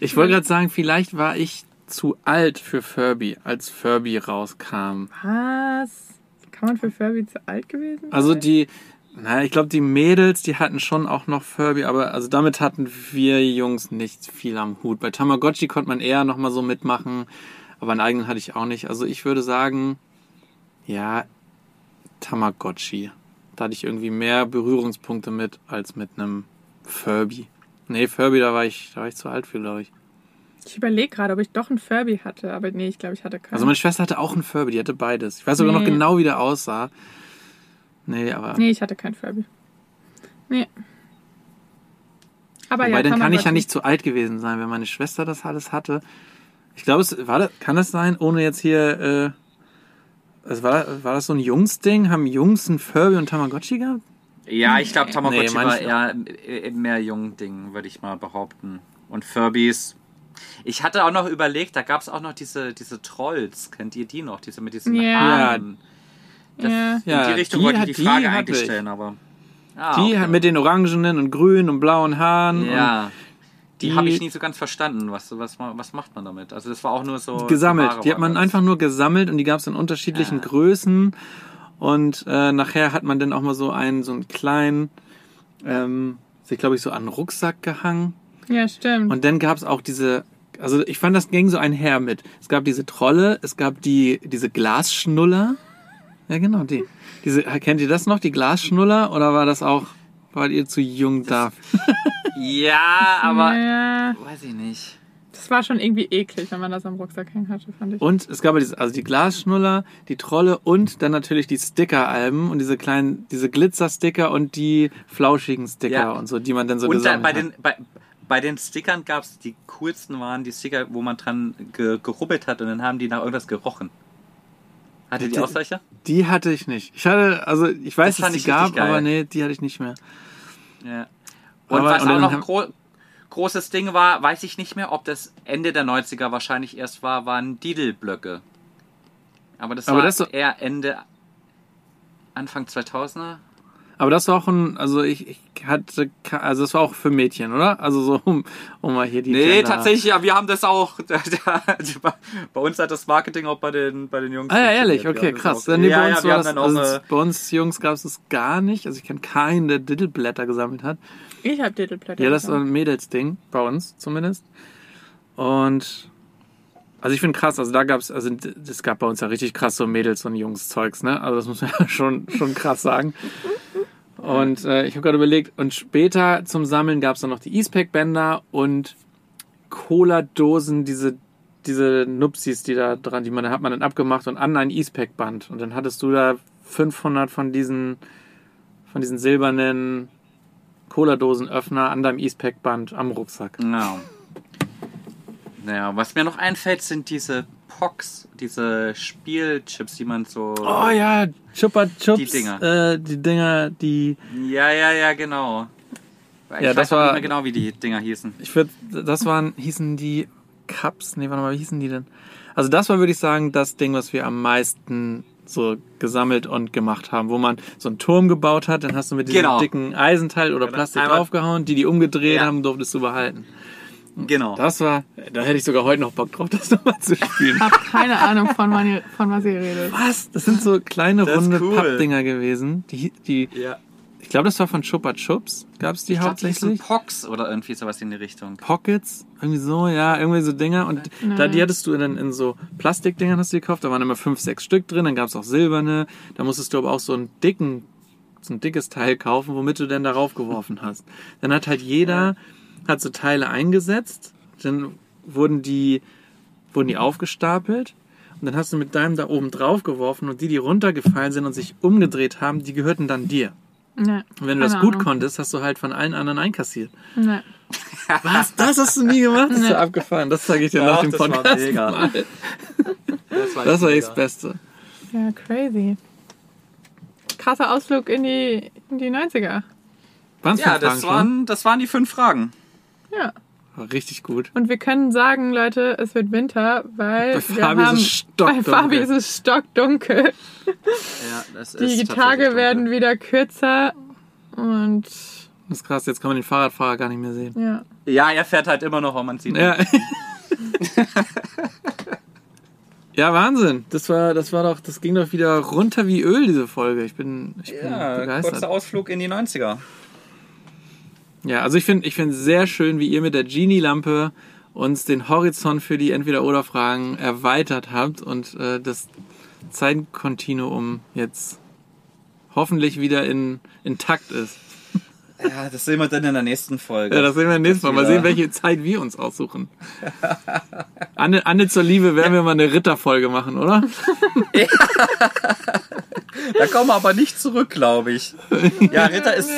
Ich wollte gerade sagen, vielleicht war ich zu alt für Furby, als Furby rauskam. Was? Kann man für Furby zu alt gewesen sein? Also die, naja, ich glaube, die Mädels, die hatten schon auch noch Furby, aber also damit hatten wir Jungs nicht viel am Hut. Bei Tamagotchi konnte man eher noch mal so mitmachen, aber einen eigenen hatte ich auch nicht. Also ich würde sagen, ja, Tamagotchi. Da hatte ich irgendwie mehr Berührungspunkte mit als mit einem Furby. Nee, Furby, da war ich, da war ich zu alt für, glaube ich. Ich überlege gerade, ob ich doch einen Furby hatte, aber nee, ich glaube, ich hatte keinen. Also meine Schwester hatte auch einen Furby, die hatte beides. Ich weiß sogar noch Nee. genau, wie der aussah. Nee, aber. nee, ich hatte keinen Furby. Nee. Aber Wobei, ja, dann kann ich ja nicht zu alt gewesen sein, wenn meine Schwester das alles hatte. Ich glaube, es war das, kann es sein, ohne jetzt hier äh, Also war, war das so ein Jungsding? Haben Jungs ein Furby und Tamagotchi gehabt? Ja, ich glaube, Tamagotchi Nee, war eher äh, mehr Jung-Ding, würde ich mal behaupten. Und Furbies. Ich hatte auch noch überlegt, da gab es auch noch diese, diese Trolls. Kennt ihr die noch? Diese mit diesen Ja. Haaren. Das, Ja. In Ja, die Richtung die wollte hat- ich die die Frage eigentlich ich. stellen, aber. Ah, die okay. mit den orangenen und grünen und blauen Haaren. Ja. Die, die- habe ich nie so ganz verstanden. Was, was, was macht man damit? Also, das war auch nur so. Gesammelt. Haare Die hat man einfach nur gesammelt und die gab es in unterschiedlichen Ja. Größen. Und äh, nachher hat man dann auch mal so einen, so einen kleinen, ähm, sich glaube ich so an den Rucksack gehangen. Ja, stimmt. Und dann gab es auch diese, also ich fand, das ging so einher mit. Es gab diese Trolle, es gab die, diese Glasschnuller. Ja, genau, die. Diese, kennt ihr das noch, die Glasschnuller? Oder war das auch, wart ihr zu jung da? Ja, aber. ja, Weiß ich nicht. das war schon irgendwie eklig, wenn man das am Rucksack hängen hatte, fand ich. Und es gab ja diese, also die Glasschnuller, die Trolle und dann natürlich die Sticker-Alben und diese kleinen, diese Glitzer-Sticker und die flauschigen Sticker Ja. und so, die man dann so Und dann bei hat. den, bei, bei den Stickern gab es die coolsten waren die Sticker, wo man dran ge, gerubbelt hat und dann haben die nach irgendwas gerochen. Hatte die Die- auch solche? Die hatte ich nicht. Ich hatte, also ich weiß, Das dass die ich gab, aber nee, die hatte ich nicht mehr. Ja. Und Aber- was und auch noch haben- gro großes Ding war, weiß ich nicht mehr, ob das Ende der 90er wahrscheinlich erst war, waren Diddle-Blöcke. Aber das Aber war das so- eher Ende, Anfang 2000er. Aber das war auch ein, also ich, ich hatte, also das war auch für Mädchen, oder? Also so, um, um mal hier die Nee, Gender- tatsächlich, ja, wir haben das auch. bei uns hat das Marketing auch bei den, bei den Jungs. Ah ja, ehrlich, okay, krass. auch- Dann, nee, ja, bei ja, uns wir war haben das, dann auch also eine, bei uns Jungs gab es das gar nicht. Also ich kenne keinen, der Diddleblätter gesammelt hat. Ich habe Diddleblätter. Ja, das war gesammelt. ein Mädelsding, bei uns zumindest. Und also ich finde krass, also da gab's, also das gab bei uns ja richtig krass so Mädels und Jungs Zeugs, ne? Also das muss man ja schon, schon krass sagen. Und äh, ich habe gerade überlegt, und später zum Sammeln gab's dann noch die Eastpack-Bänder und Cola-Dosen, diese, diese Nupsis, die da dran, die man, hat man dann abgemacht und an ein Eastpack-Band. Und dann hattest du da 500 von diesen, von diesen silbernen Cola-Dosenöffner an deinem Eastpack-Band am Rucksack. Ja. Naja, was mir noch einfällt, sind diese Pox, diese Spielchips, die man so. Oh ja, Chupa Chups. Die Dinger. Äh, die Dinger, die. Ja, ja, ja, genau. Ich Ja, weiß das war- nicht mehr genau, wie die Dinger hießen. Ich würde, das waren, hießen die Cups? Nee, warte mal, wie hießen die denn? Also das war, würde ich sagen, das Ding, was wir am meisten so gesammelt und gemacht haben, wo man so einen Turm gebaut hat, dann hast du mit diesem Genau. dicken Eisenteil oder. Plastik draufgehauen, die die umgedreht Ja. haben, durftest du behalten. Genau. Das war, da hätte ich sogar heute noch Bock drauf, das nochmal zu spielen. Ich habe keine Ahnung, von, ihr, von was ihr redet. Was? Das sind so kleine Das runde cool. Pappdinger gewesen. Die, die, ja. ich glaube, das war von Chupa Chups. Gab es die Ich glaub, die hauptsächlich? Pox oder irgendwie sowas in die Richtung. Pockets, irgendwie so, ja, irgendwie so Dinger. Und da, die hattest du dann in so Plastikdingern hast du gekauft, da waren immer fünf, sechs Stück drin, dann gab es auch silberne. Da musstest du aber auch so einen dicken, so ein dickes Teil kaufen, womit du dann darauf geworfen hast. Dann hat halt jeder, hat so Teile eingesetzt, dann wurden die, wurden die aufgestapelt. Und dann hast du mit deinem da oben drauf geworfen und die, die runtergefallen sind und sich umgedreht haben, die gehörten dann dir. Nee, Und wenn du das gut Ahnung. konntest, hast du halt von allen anderen einkassiert. Nee. Was? Das hast du nie gemacht? Das ist ja abgefahren. Das zeige ich dir nach dem das war Podcast mega. mal. Das war, Das war mega. echt das Beste. Ja, crazy. Krasser Ausflug in die, in die 90er. Waren's Ja, das Fragen waren, das waren die fünf Fragen. Ja. richtig gut. Und wir können sagen, Leute, es wird Winter, weil Bei wir Fabi ist haben, es stockdunkel. bei Fabi ist es stockdunkel. Ja, das Die ist Tage tatsächlich werden dunkel. wieder kürzer und Das ist krass, jetzt kann man den Fahrradfahrer gar nicht mehr sehen. ja. Ja, er fährt halt immer noch, aber man sieht Ja. ihn. ja, Wahnsinn. Das war, das war doch, das ging doch wieder runter wie Öl, diese Folge. Ich bin, ich bin Ja, begeistert. kurzer Ausflug in die 90er. Ja, also ich finde ich finde sehr schön, wie ihr mit der Genie-Lampe uns den Horizont für die Entweder-Oder-Fragen erweitert habt und äh, das Zeitkontinuum jetzt hoffentlich wieder in, intakt ist. Ja, das sehen wir dann in der nächsten Folge. Ja, das sehen wir nächstes Mal. Mal wieder- sehen, welche Zeit wir uns aussuchen. Anne, Anne zur Liebe werden wir mal eine Ritterfolge machen, oder? Da kommen wir aber nicht zurück, glaube ich. Ja, Ritter ist.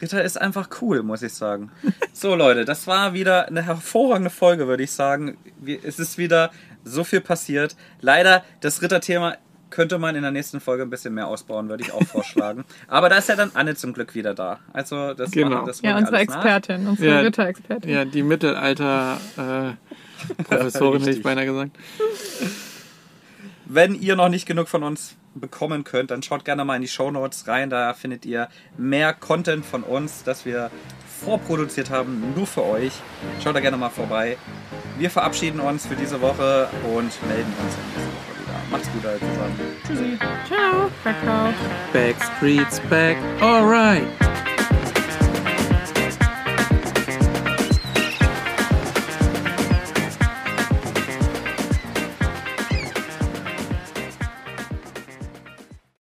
Ritter ist einfach cool, muss ich sagen. So, Leute, das war wieder eine hervorragende Folge, würde ich sagen. Es ist wieder so viel passiert. Leider, das Ritterthema könnte man in der nächsten Folge ein bisschen mehr ausbauen, würde ich auch vorschlagen. Aber da ist ja dann Anne zum Glück wieder da. Also das, Genau. das Ja, unsere alles nach. Expertin, unsere Ja. Ritterexpertin. Ja, die Mittelalter äh, hätte ich beinahe gesagt. Wenn ihr noch nicht genug von uns bekommen könnt, dann schaut gerne mal in die Show Notes rein. Da findet ihr mehr Content von uns, das wir vorproduziert haben, nur für euch. Schaut da gerne mal vorbei. Wir verabschieden uns für diese Woche und melden uns in nächste Woche wieder. Macht's gut, alle zusammen. Ciao, Kakao. Backstreet's back, alright.